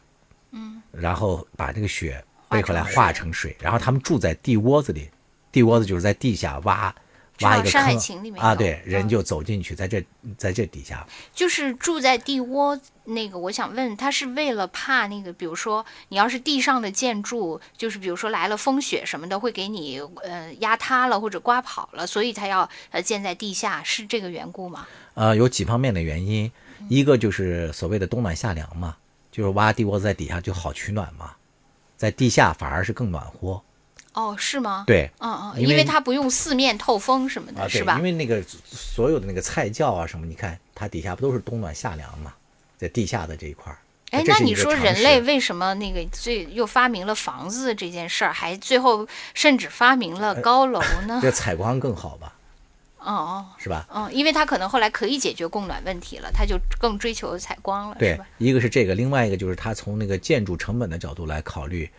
嗯，然后把这个雪背回来化成水，然后他们住在地窝子里，地窝子就是在地下挖挖一个山海坑情里面啊，对，人嗯就走进去，在这在这底下，就是住在地窝那个，我想问，他是为了怕那个，比如说你要是地上的建筑，就是比如说来了风雪什么的，会给你呃压塌了或者刮跑了，所以他要呃建在地下，是这个缘故吗？呃，有几方面的原因，一个就是所谓的冬暖夏凉嘛，就是挖地窝子在底下就好取暖嘛，在地下反而是更暖和，哦，是吗？，对。嗯嗯，因为它不用四面透风什么的，啊，是吧因？为那个所有的那个菜窖啊什么，你看它底下不都是冬暖夏凉嘛，在地下的这一块儿。哎，那你说人类为什么那个最又发明了房子这件事儿，还最后甚至发明了高楼呢？这采光更好吧，哦哦。是吧？嗯，因为他可能后来可以解决供暖问题了，他就更追求采光了，是对吧？，一个是这个，另外一个就是他从那个建筑成本的角度来考虑，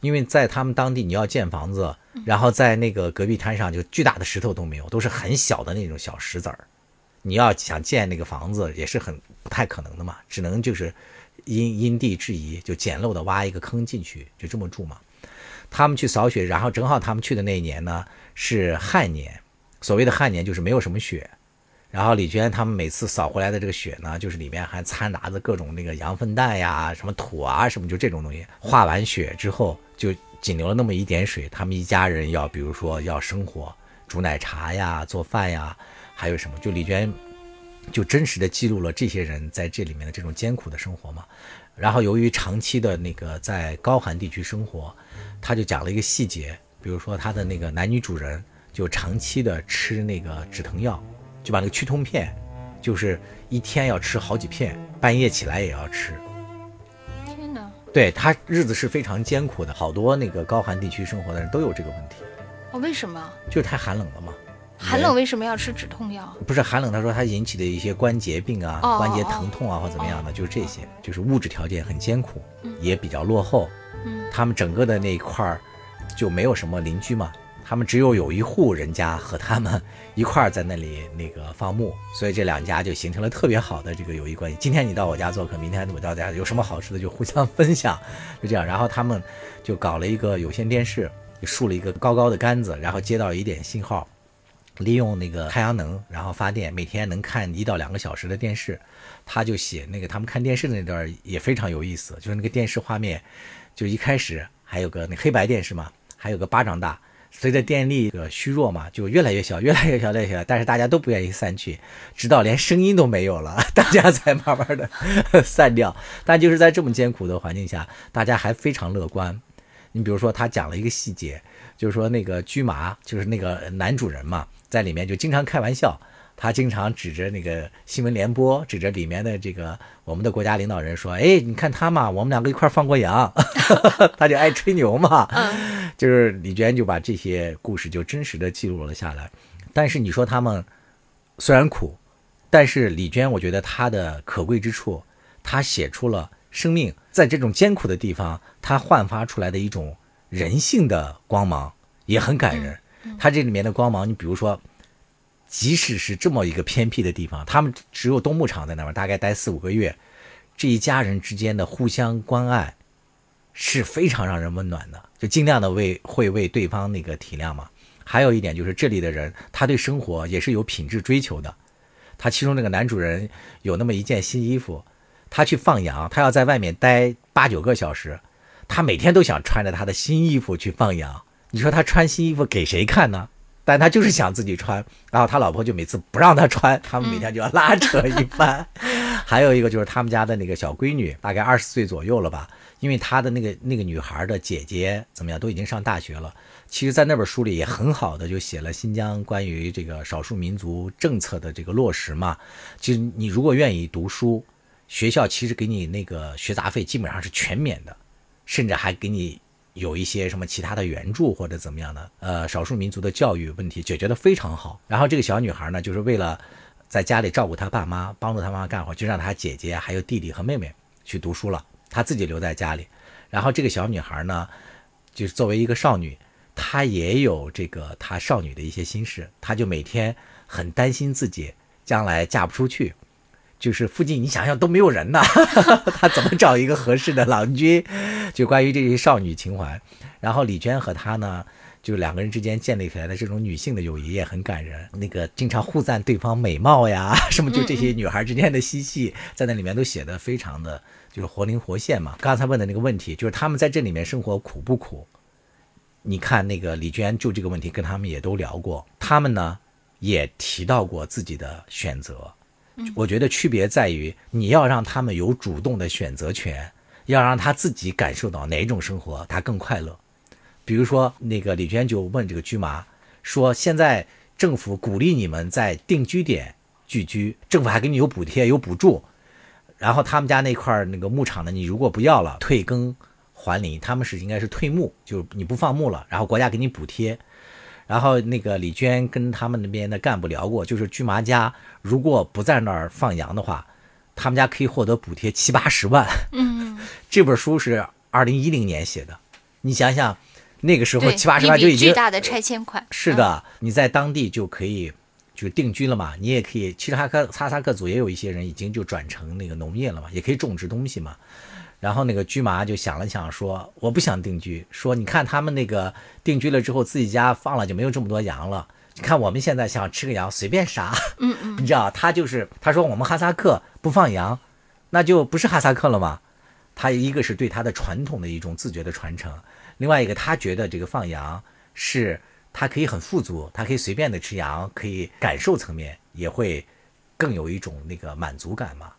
因为在他们当地你要建房子，然后在那个戈壁滩上就巨大的石头都没有，都是很小的那种小石子儿，你要想建那个房子也是很不太可能的嘛，只能就是因因地制宜，就简陋的挖一个坑进去，就这么住嘛。他们去扫雪，然后正好他们去的那一年呢是旱年，所谓的旱年就是没有什么雪，然后李娟他们每次扫回来的这个雪呢，就是里面还掺杂着各种那个羊粪蛋呀、什么土啊、什么就这种东西。化完雪之后，就仅留了那么一点水，他们一家人要，比如说要生活，煮奶茶呀、做饭呀，还有什么，就李娟就真实的记录了这些人在这里面的这种艰苦的生活嘛。然后由于长期的那个在高寒地区生活，他就讲了一个细节，比如说他的那个男女主人就长期的吃那个止疼药，就把那个去痛片，就是一天要吃好几片，半夜起来也要吃。天哪！对他日子是非常艰苦的，好多那个高寒地区生活的人都有这个问题，哦，为什么就是太寒冷了嘛。寒冷为什么要吃止痛药？不是寒冷，他说他引起的一些关节病啊、哦关节疼痛啊或怎么样的，就是这些，就是物质条件很艰苦，也比较落后。嗯，他们整个的那一块儿就没有什么邻居嘛，他们只有有一户人家和他们一块儿在那里那个放牧，所以这两家就形成了特别好的这个友谊关系。今天你到我家做客，明天我到家有什么好吃的就互相分享，就这样。然后他们就搞了一个有线电视，竖了一个高高的杆子，然后接到一点信号。利用那个太阳能，然后发电，每天能看一到两个小时的电视。他就写那个他们看电视的那段也非常有意思，就是那个电视画面，就一开始还有个那黑白电视嘛，还有个巴掌大。随着电力的虚弱嘛，就越来越小，越来越小，越来越小。但是大家都不愿意散去，直到连声音都没有了，大家才慢慢的 散掉。但就是在这么艰苦的环境下，大家还非常乐观。你比如说，他讲了一个细节，就是说那个驹麻，就是那个男主人嘛，在里面就经常开玩笑，他经常指着那个新闻联播，指着里面的这个我们的国家领导人说：“哎，你看他嘛，我们两个一块放过羊。”他就爱吹牛嘛。就是李娟就把这些故事就真实的记录了下来。但是你说他们虽然苦，但是李娟我觉得她的可贵之处，她写出了生命在这种艰苦的地方，她焕发出来的一种人性的光芒，也很感人。她这里面的光芒，你比如说，即使是这么一个偏僻的地方，他们只有冬牧场在那边，大概待四五个月，这一家人之间的互相关爱是非常让人温暖的，就尽量的为会为对方那个体谅嘛。还有一点就是这里的人，他对生活也是有品质追求的。他其中那个男主人有那么一件新衣服，他去放羊，他要在外面待八九个小时，他每天都想穿着他的新衣服去放羊。你说他穿新衣服给谁看呢？但他就是想自己穿，然后他老婆就每次不让他穿，他们每天就要拉扯一番。还有一个就是他们家的那个小闺女，大概二十岁左右了吧，因为他的那个那个女孩的姐姐怎么样，都已经上大学了。其实，在那本书里也很好的就写了新疆关于这个少数民族政策的这个落实嘛。其实你如果愿意读书，学校其实给你那个学杂费基本上是全免的，甚至还给你有一些什么其他的援助或者怎么样的。呃，少数民族的教育问题解决的非常好。然后这个小女孩呢，就是为了在家里照顾她爸妈，帮助她妈妈干活，就让她姐姐还有弟弟和妹妹去读书了，她自己留在家里。然后这个小女孩呢，就是作为一个少女。她也有这个她少女的一些心事，她就每天很担心自己将来嫁不出去，就是附近你想想都没有人呐，他怎么找一个合适的郎君？就关于这些少女情怀，然后李娟和他呢，就两个人之间建立起来的这种女性的友谊也很感人，那个经常互赞对方美貌呀，什么就这些女孩之间的嬉戏，在那里面都写的非常的就是活灵活现嘛。刚才问的那个问题，就是他们在这里面生活苦不苦？你看那个李娟就这个问题跟他们也都聊过，他们呢也提到过自己的选择。我觉得区别在于你要让他们有主动的选择权，要让他自己感受到哪种生活他更快乐。比如说那个李娟就问这个居麻说：“现在政府鼓励你们在定居点聚居，政府还给你有补贴有补助，然后他们家那块那个牧场呢，你如果不要了，退耕。”还林，他们是应该是退牧，就是你不放牧了，然后国家给你补贴。然后那个李娟跟他们那边的干部聊过，就是居麻家如果不在那儿放羊的话，他们家可以获得补贴七八十万。嗯，这本书是二零一零年写的，你想想那个时候七八十万就已经巨大的拆迁款。是的，你在当地就可以就定居了嘛，你也可以。其实哈克哈萨克族也有一些人已经就转成那个农业了嘛，也可以种植东西嘛。然后那个居麻就想了想，说我不想定居。说你看他们那个定居了之后，自己家放了就没有这么多羊了。你看我们现在想吃个羊，随便杀。嗯嗯，你知道他就是他说我们哈萨克不放羊，那就不是哈萨克了吗？他一个是对他的传统的一种自觉的传承，另外一个他觉得这个放羊是他可以很富足，他可以随便的吃羊，可以感受层面也会更有一种那个满足感嘛。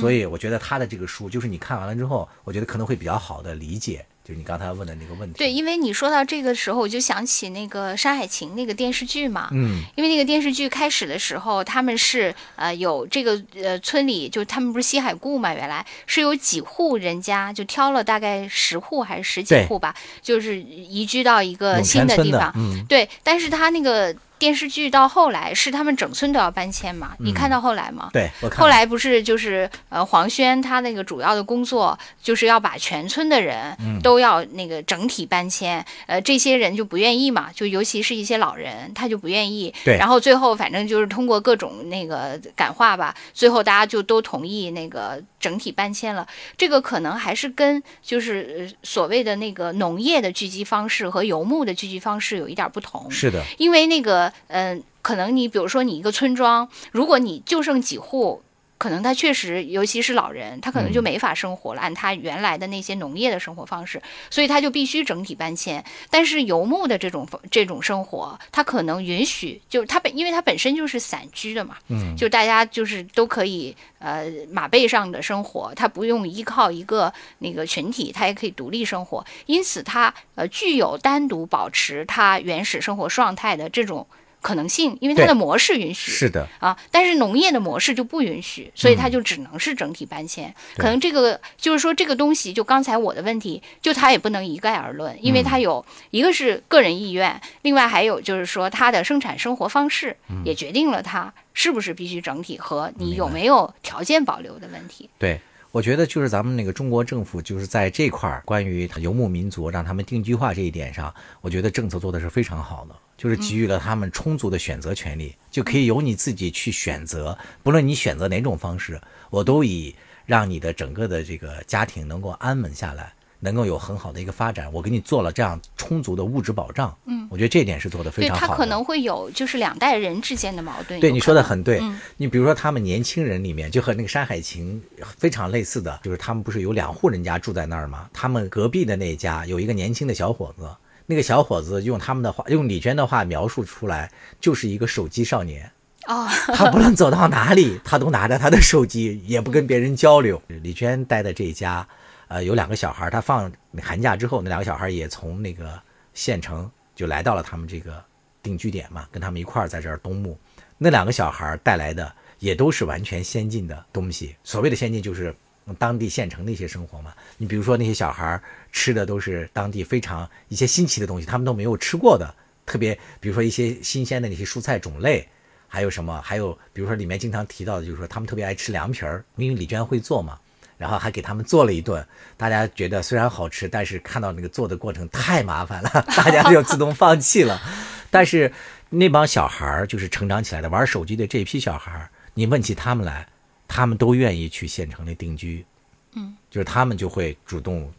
所以我觉得他的这个书，就是你看完了之后，我觉得可能会比较好的理解，就是你刚才问的那个问题。对，因为你说到这个时候，我就想起那个《山海情》那个电视剧嘛。嗯。因为那个电视剧开始的时候，他们是呃有这个呃村里，就他们不是西海固嘛，原来是有几户人家，就挑了大概十户还是十几户吧，就是移居到一个新的地方。嗯。对，但是他那个。电视剧到后来是他们整村都要搬迁嘛？你看到后来吗？对，后来不是就是呃黄轩他那个主要的工作就是要把全村的人都要那个整体搬迁，呃这些人就不愿意嘛，就尤其是一些老人他就不愿意。对。然后最后反正就是通过各种那个感化吧，最后大家就都同意那个整体搬迁了。这个可能还是跟就是所谓的那个农业的聚集方式和游牧的聚集方式有一点不同。是的。因为那个。嗯，可能你比如说你一个村庄，如果你就剩几户，可能他确实，尤其是老人，他可能就没法生活了，按他原来的那些农业的生活方式，所以他就必须整体搬迁。但是游牧的这种这种生活，他可能允许，就是他本因为他本身就是散居的嘛，嗯，就大家就是都可以呃马背上的生活，他不用依靠一个那个群体，他也可以独立生活，因此他呃具有单独保持他原始生活状态的这种。可能性，因为它的模式允许。是的。啊，但是农业的模式就不允许，所以它就只能是整体搬迁。可能这个就是说，这个东西就刚才我的问题，就它也不能一概而论，因为它有一个是个人意愿，另外还有就是说它的生产生活方式也决定了它是不是必须整体和你有没有条件保留的问题。对。我觉得就是咱们那个中国政府，就是在这块儿关于游牧民族让他们定居化这一点上，我觉得政策做的是非常好的，就是给予了他们充足的选择权利，就可以由你自己去选择，不论你选择哪种方式，我都以让你的整个的这个家庭能够安稳下来。能够有很好的一个发展，我给你做了这样充足的物质保障。嗯，我觉得这点是做的非常好。对他可能会有就是两代人之间的矛盾。对你说的很对。你比如说他们年轻人里面就和那个《山海情》非常类似的，就是他们不是有两户人家住在那儿吗？他们隔壁的那家有一个年轻的小伙子，那个小伙子用他们的话，用李娟的话描述出来，就是一个手机少年。哦，他不论走到哪里，他都拿着他的手机，也不跟别人交流。李娟待的这一家，呃，有两个小孩，他放寒假之后，那两个小孩也从那个县城就来到了他们这个定居点嘛，跟他们一块儿在这儿冬牧。那两个小孩带来的也都是完全先进的东西。所谓的先进，就是当地县城的一些生活嘛。你比如说那些小孩吃的都是当地非常一些新奇的东西，他们都没有吃过的，特别比如说一些新鲜的那些蔬菜种类。还有什么？还有比如说里面经常提到的，就是说他们特别爱吃凉皮儿，因为李娟会做嘛，然后还给他们做了一顿。大家觉得虽然好吃，但是看到那个做的过程太麻烦了，大家就自动放弃了。但是那帮小孩儿就是成长起来的玩手机的这批小孩儿，你问起他们来，他们都愿意去县城里定居，嗯，就是他们就会主动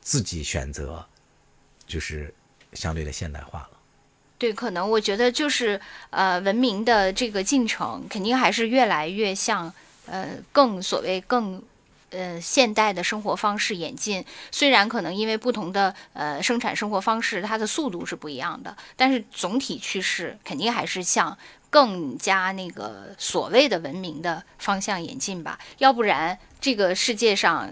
自己选择，就是相对的现代化了。对，可能我觉得就是呃，文明的这个进程肯定还是越来越像呃更所谓更呃现代的生活方式演进。虽然可能因为不同的呃生产生活方式，它的速度是不一样的，但是总体趋势肯定还是向更加那个所谓的文明的方向演进吧。要不然这个世界上。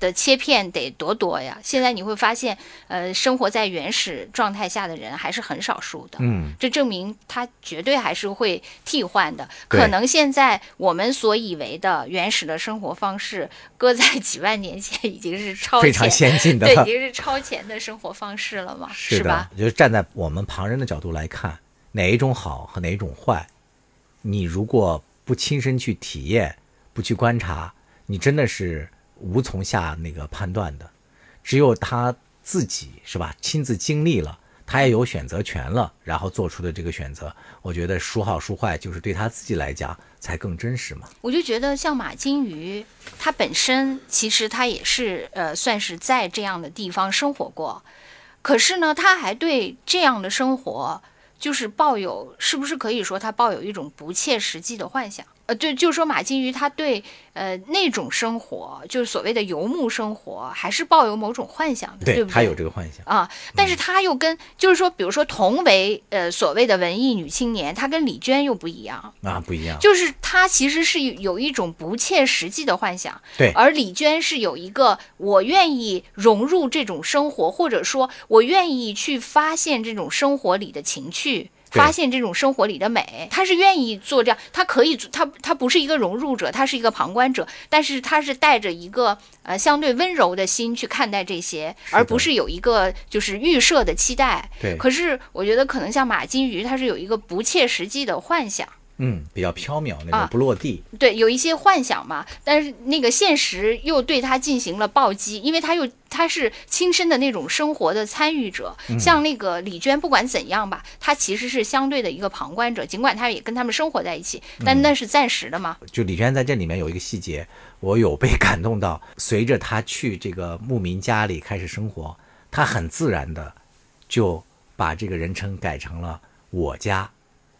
的切片得多多呀！现在你会发现，呃，生活在原始状态下的人还是很少数的。嗯，这证明它绝对还是会替换的。可能现在我们所以为的原始的生活方式，搁在几万年前已经是超非常前，先进的对，已经是超前的生活方式了嘛，是吧？的，就是站在我们旁人的角度来看，哪一种好和哪一种坏，你如果不亲身去体验，不去观察，你真的是无从下那个判断的。只有他自己是吧，亲自经历了，他也有选择权了，然后做出的这个选择，我觉得孰好孰坏，就是对他自己来讲才更真实嘛。我就觉得像马金鱼，他本身其实他也是呃，算是在这样的地方生活过，可是呢，他还对这样的生活就是抱有，是不是可以说他抱有一种不切实际的幻想？呃，对，就是说马金鱼他对呃那种生活，就是所谓的游牧生活，还是抱有某种幻想的，对不对？他有这个幻想。啊，但是他又跟，就是说，比如说同为呃所谓的文艺女青年，她跟李娟又不一样。啊，不一样。就是她其实是有一种不切实际的幻想，对而李娟是有一个我愿意融入这种生活，或者说我愿意去发现这种生活里的情趣。对发现这种生活里的美，他是愿意做这样，他可以做，她她不是一个融入者，他是一个旁观者，但是他是带着一个呃相对温柔的心去看待这些，而不是有一个就是预设的期待。对可是我觉得可能像马金鱼，他是有一个不切实际的幻想。嗯，比较飘渺那啊种不落地。对，有一些幻想嘛，但是那个现实又对他进行了暴击，因为他又他是亲身的那种生活的参与者，像那个李娟，不管怎样吧，她其实是相对的一个旁观者，尽管她也跟他们生活在一起，但那是暂时的嘛。就李娟在这里面有一个细节，我有被感动到。随着她去这个牧民家里开始生活，她很自然的就把这个人称改成了我家。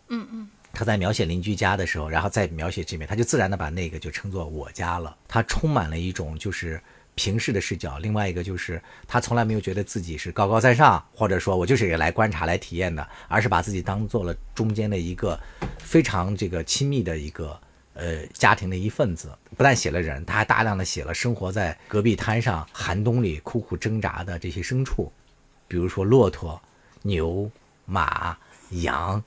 嗯嗯，他在描写邻居家的时候，然后再描写这边，他就自然的把那个就称作我家了。他充满了一种就是平视的视角，另外一个就是他从来没有觉得自己是高高在上，或者说我就是来观察来体验的，而是把自己当做了中间的一个非常这个亲密的一个呃家庭的一份子。不但写了人，他还大量的写了生活在戈壁滩上寒冬里苦苦挣扎的这些牲畜，比如说骆驼、牛、马、羊。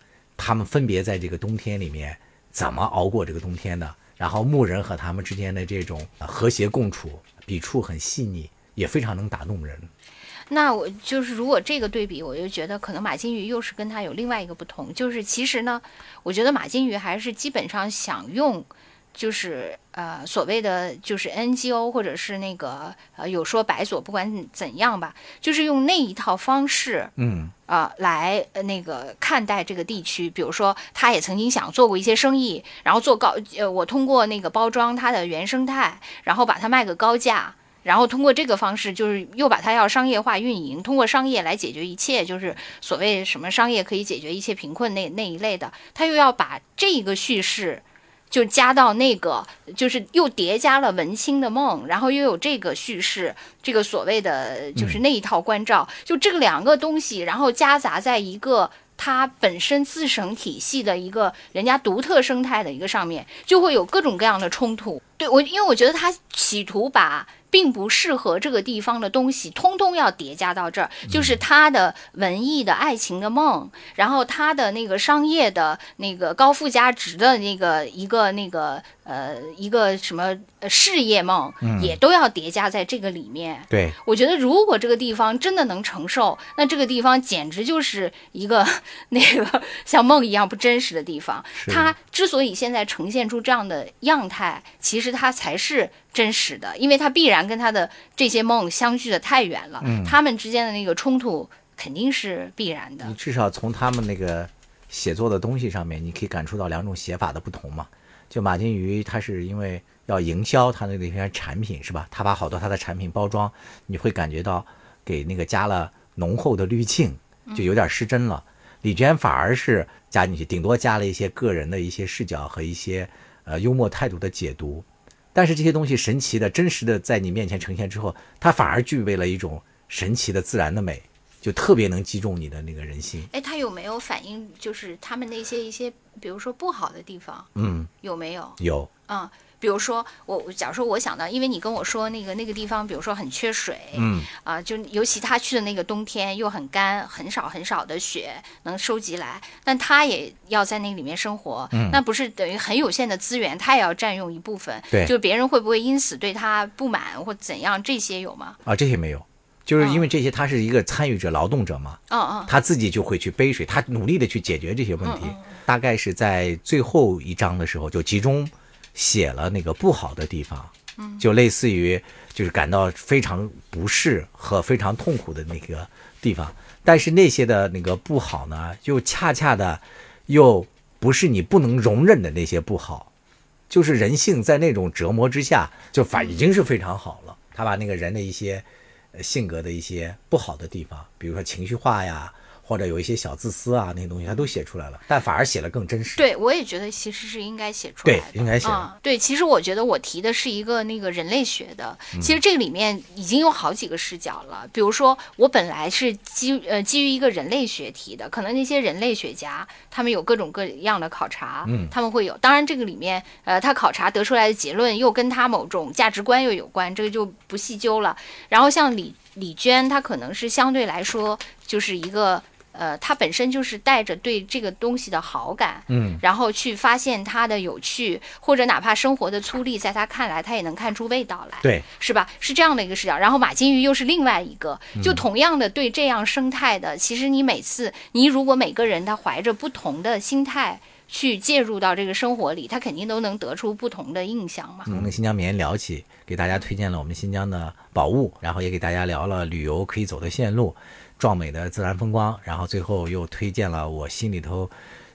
他们分别在这个冬天里面怎么熬过这个冬天的，然后牧人和他们之间的这种和谐共处，笔触很细腻，也非常能打动人。那我就是如果这个对比，我就觉得可能马金鱼又是跟他有另外一个不同，就是其实呢，我觉得马金鱼还是基本上想用。就是呃所谓的就是 NGO 或者是那个呃有说白左，不管怎样吧，就是用那一套方式，嗯，啊、来呃那个看待这个地区。比如说，他也曾经想做过一些生意，然后做高呃，我通过那个包装它的原生态，然后把它卖个高价。然后通过这个方式，就是又把它要商业化运营，通过商业来解决一切，就是所谓什么商业可以解决一切贫困那那一类的，他又要把这个叙事就加到那个，就是又叠加了文青的梦，然后又有这个叙事，这个所谓的就是那一套关照，就这个两个东西，然后夹杂在一个它本身自省体系的一个人家独特生态的一个上面，就会有各种各样的冲突。对我，因为我觉得他企图把。并不适合这个地方的东西，通通要叠加到这儿，就是他的文艺的爱情的梦，然后他的那个商业的那个高附加值的那个一个那个呃一个什么事业梦，也都要叠加在这个里面。对，我觉得如果这个地方真的能承受，那这个地方简直就是一个 那个像梦一样不真实的地方。它之所以现在呈现出这样的样态，其实它才是。真实的，因为他必然跟他的这些梦相距的太远了，他们之间的那个冲突肯定是必然的。你至少从他们那个写作的东西上面，你可以感触到两种写法的不同嘛。就马金鱼，他是因为要营销他的那些产品，是吧？他把好多他的产品包装，你会感觉到给那个加了浓厚的滤镜，就有点失真了。李娟反而是加进去，顶多加了一些个人的一些视角和一些呃幽默态度的解读。但是这些东西神奇的、真实的在你面前呈现之后，它反而具备了一种神奇的自然的美，就特别能击中你的那个人心。哎，它有没有反映就是他们那些一些，比如说不好的地方？嗯，有没有？有。嗯。比如说我，假如说我想到，因为你跟我说那个那个地方，比如说很缺水，嗯，啊，就尤其他去的那个冬天又很干，很少很少的雪能收集来，但他也要在那里面生活，嗯。那不是等于很有限的资源，他也要占用一部分，对，就别人会不会因此对他不满或怎样，这些有吗？啊，这些没有，就是因为这些他是一个参与者、劳动者嘛，嗯嗯，他自己就会去背水，他努力的去解决这些问题，大概是在最后一章的时候就集中。写了那个不好的地方，就类似于就是感到非常不适和非常痛苦的那个地方，但是那些的那个不好呢，又恰恰的又不是你不能容忍的那些不好，就是人性在那种折磨之下，就反已经是非常好了。他把那个人的一些性格的一些不好的地方，比如说情绪化呀。或者有一些小自私啊，那些东西他都写出来了，但反而写的更真实。对，我也觉得其实是应该写出来的，对，应该写。对，其实我觉得我提的是一个那个人类学的，其实这个里面已经有好几个视角了。比如说，我本来是基呃基于一个人类学提的，可能那些人类学家他们有各种各样的考察，嗯，他们会有。当然，这个里面呃，他考察得出来的结论又跟他某种价值观又有关，这个就不细究了。然后像李李娟，她可能是相对来说就是一个。呃，他本身就是带着对这个东西的好感，嗯，然后去发现它的有趣，或者哪怕生活的粗粝，在他看来，他也能看出味道来，对，是吧？是这样的一个视角。然后马金鱼又是另外一个，就同样的对这样生态的，其实你每次，你如果每个人他怀着不同的心态去介入到这个生活里，他肯定都能得出不同的印象嘛。从新疆棉聊起，给大家推荐了我们新疆的宝物，然后也给大家聊了旅游可以走的线路。壮美的自然风光，然后最后又推荐了我心里头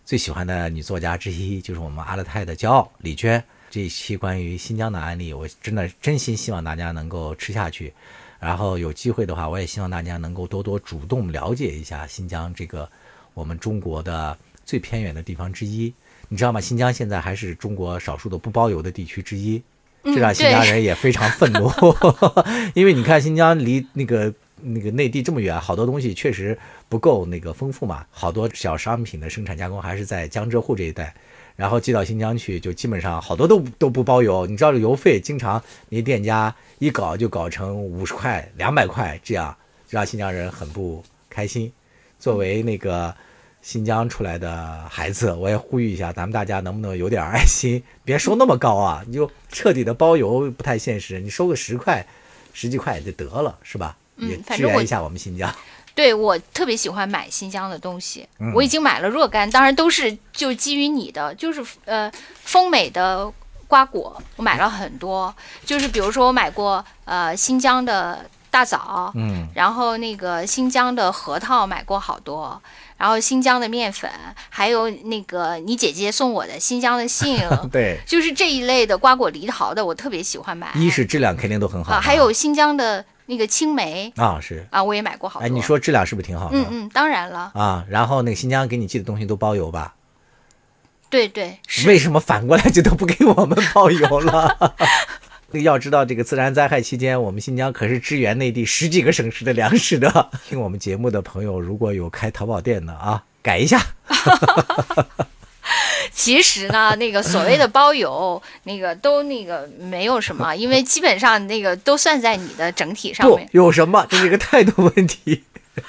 最喜欢的女作家之一，就是我们阿勒泰的骄傲李娟。这一期关于新疆的案例，我真的真心希望大家能够吃下去。然后有机会的话，我也希望大家能够多多主动了解一下新疆这个我们中国的最偏远的地方之一。你知道吗？新疆现在还是中国少数的不包邮的地区之一，这让新疆人也非常愤怒 因为你看新疆离那个。那个内地这么远，好多东西确实不够那个丰富嘛。好多小商品的生产加工还是在江浙沪这一带，然后寄到新疆去，就基本上好多都都不包邮。你知道这邮费，经常那店家一搞就搞成五十块、两百块这样，让新疆人很不开心。作为那个新疆出来的孩子，我也呼吁一下，咱们大家能不能有点爱心，别收那么高啊？你就彻底的包邮不太现实，你收个十块、十几块就得了，是吧？嗯，反正我一下我们新疆，对我特别喜欢买新疆的东西，我已经买了若干，当然都是就基于你的，就是呃丰美的瓜果，我买了很多，就是比如说我买过呃新疆的大枣，嗯，然后那个新疆的核桃买过好多，然后新疆的面粉，还有那个你姐姐送我的新疆的杏，对，就是这一类的瓜果梨桃的，我特别喜欢买，一是质量肯定都很好，还有新疆的。那个青梅啊，是啊，我也买过好多。哎，你说质量是不是挺好的？嗯嗯，当然了啊。然后那个新疆给你寄的东西都包邮吧？对对是。为什么反过来就都不给我们包邮了？要知道，这个自然灾害期间，我们新疆可是支援内地十几个省市的粮食的。听我们节目的朋友，如果有开淘宝店的啊，改一下。其实呢，那个所谓的包邮，那个都那个没有什么，因为基本上那个都算在你的整体上面。有什么，这是一个态度问题。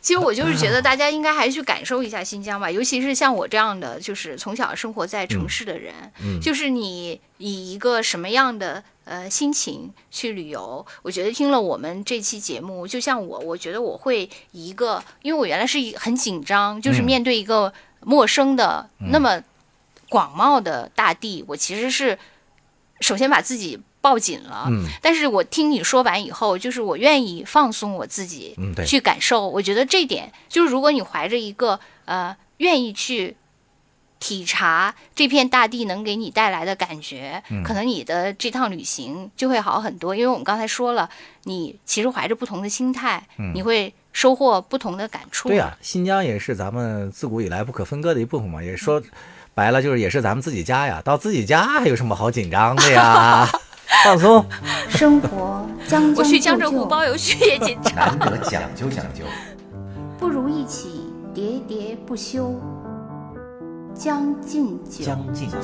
其实我就是觉得大家应该还是去感受一下新疆吧，尤其是像我这样的，就是从小生活在城市的人，嗯就是你以一个什么样的呃心情去旅游？我觉得听了我们这期节目，就像我，我觉得我会以一个，因为我原来是一很紧张，就是嗯面对一个陌生的、那么广袤的大地，我其实是首先把自己抱紧了，嗯但是我听你说完以后，就是我愿意放松我自己，嗯，对，去感受。我觉得这点就是，如果你怀着一个呃愿意去体察这片大地能给你带来的感觉，嗯可能你的这趟旅行就会好很多。因为我们刚才说了，你其实怀着不同的心态，你会收获不同的感触。嗯对呀、新疆也是咱们自古以来不可分割的一部分嘛。也说白了，就是也是咱们自己家呀。到自己家还有什么好紧张的呀？放松，生活将将我去江浙沪包邮去也紧张。难得讲究讲究。不如一起喋喋不休，将进酒。将进酒。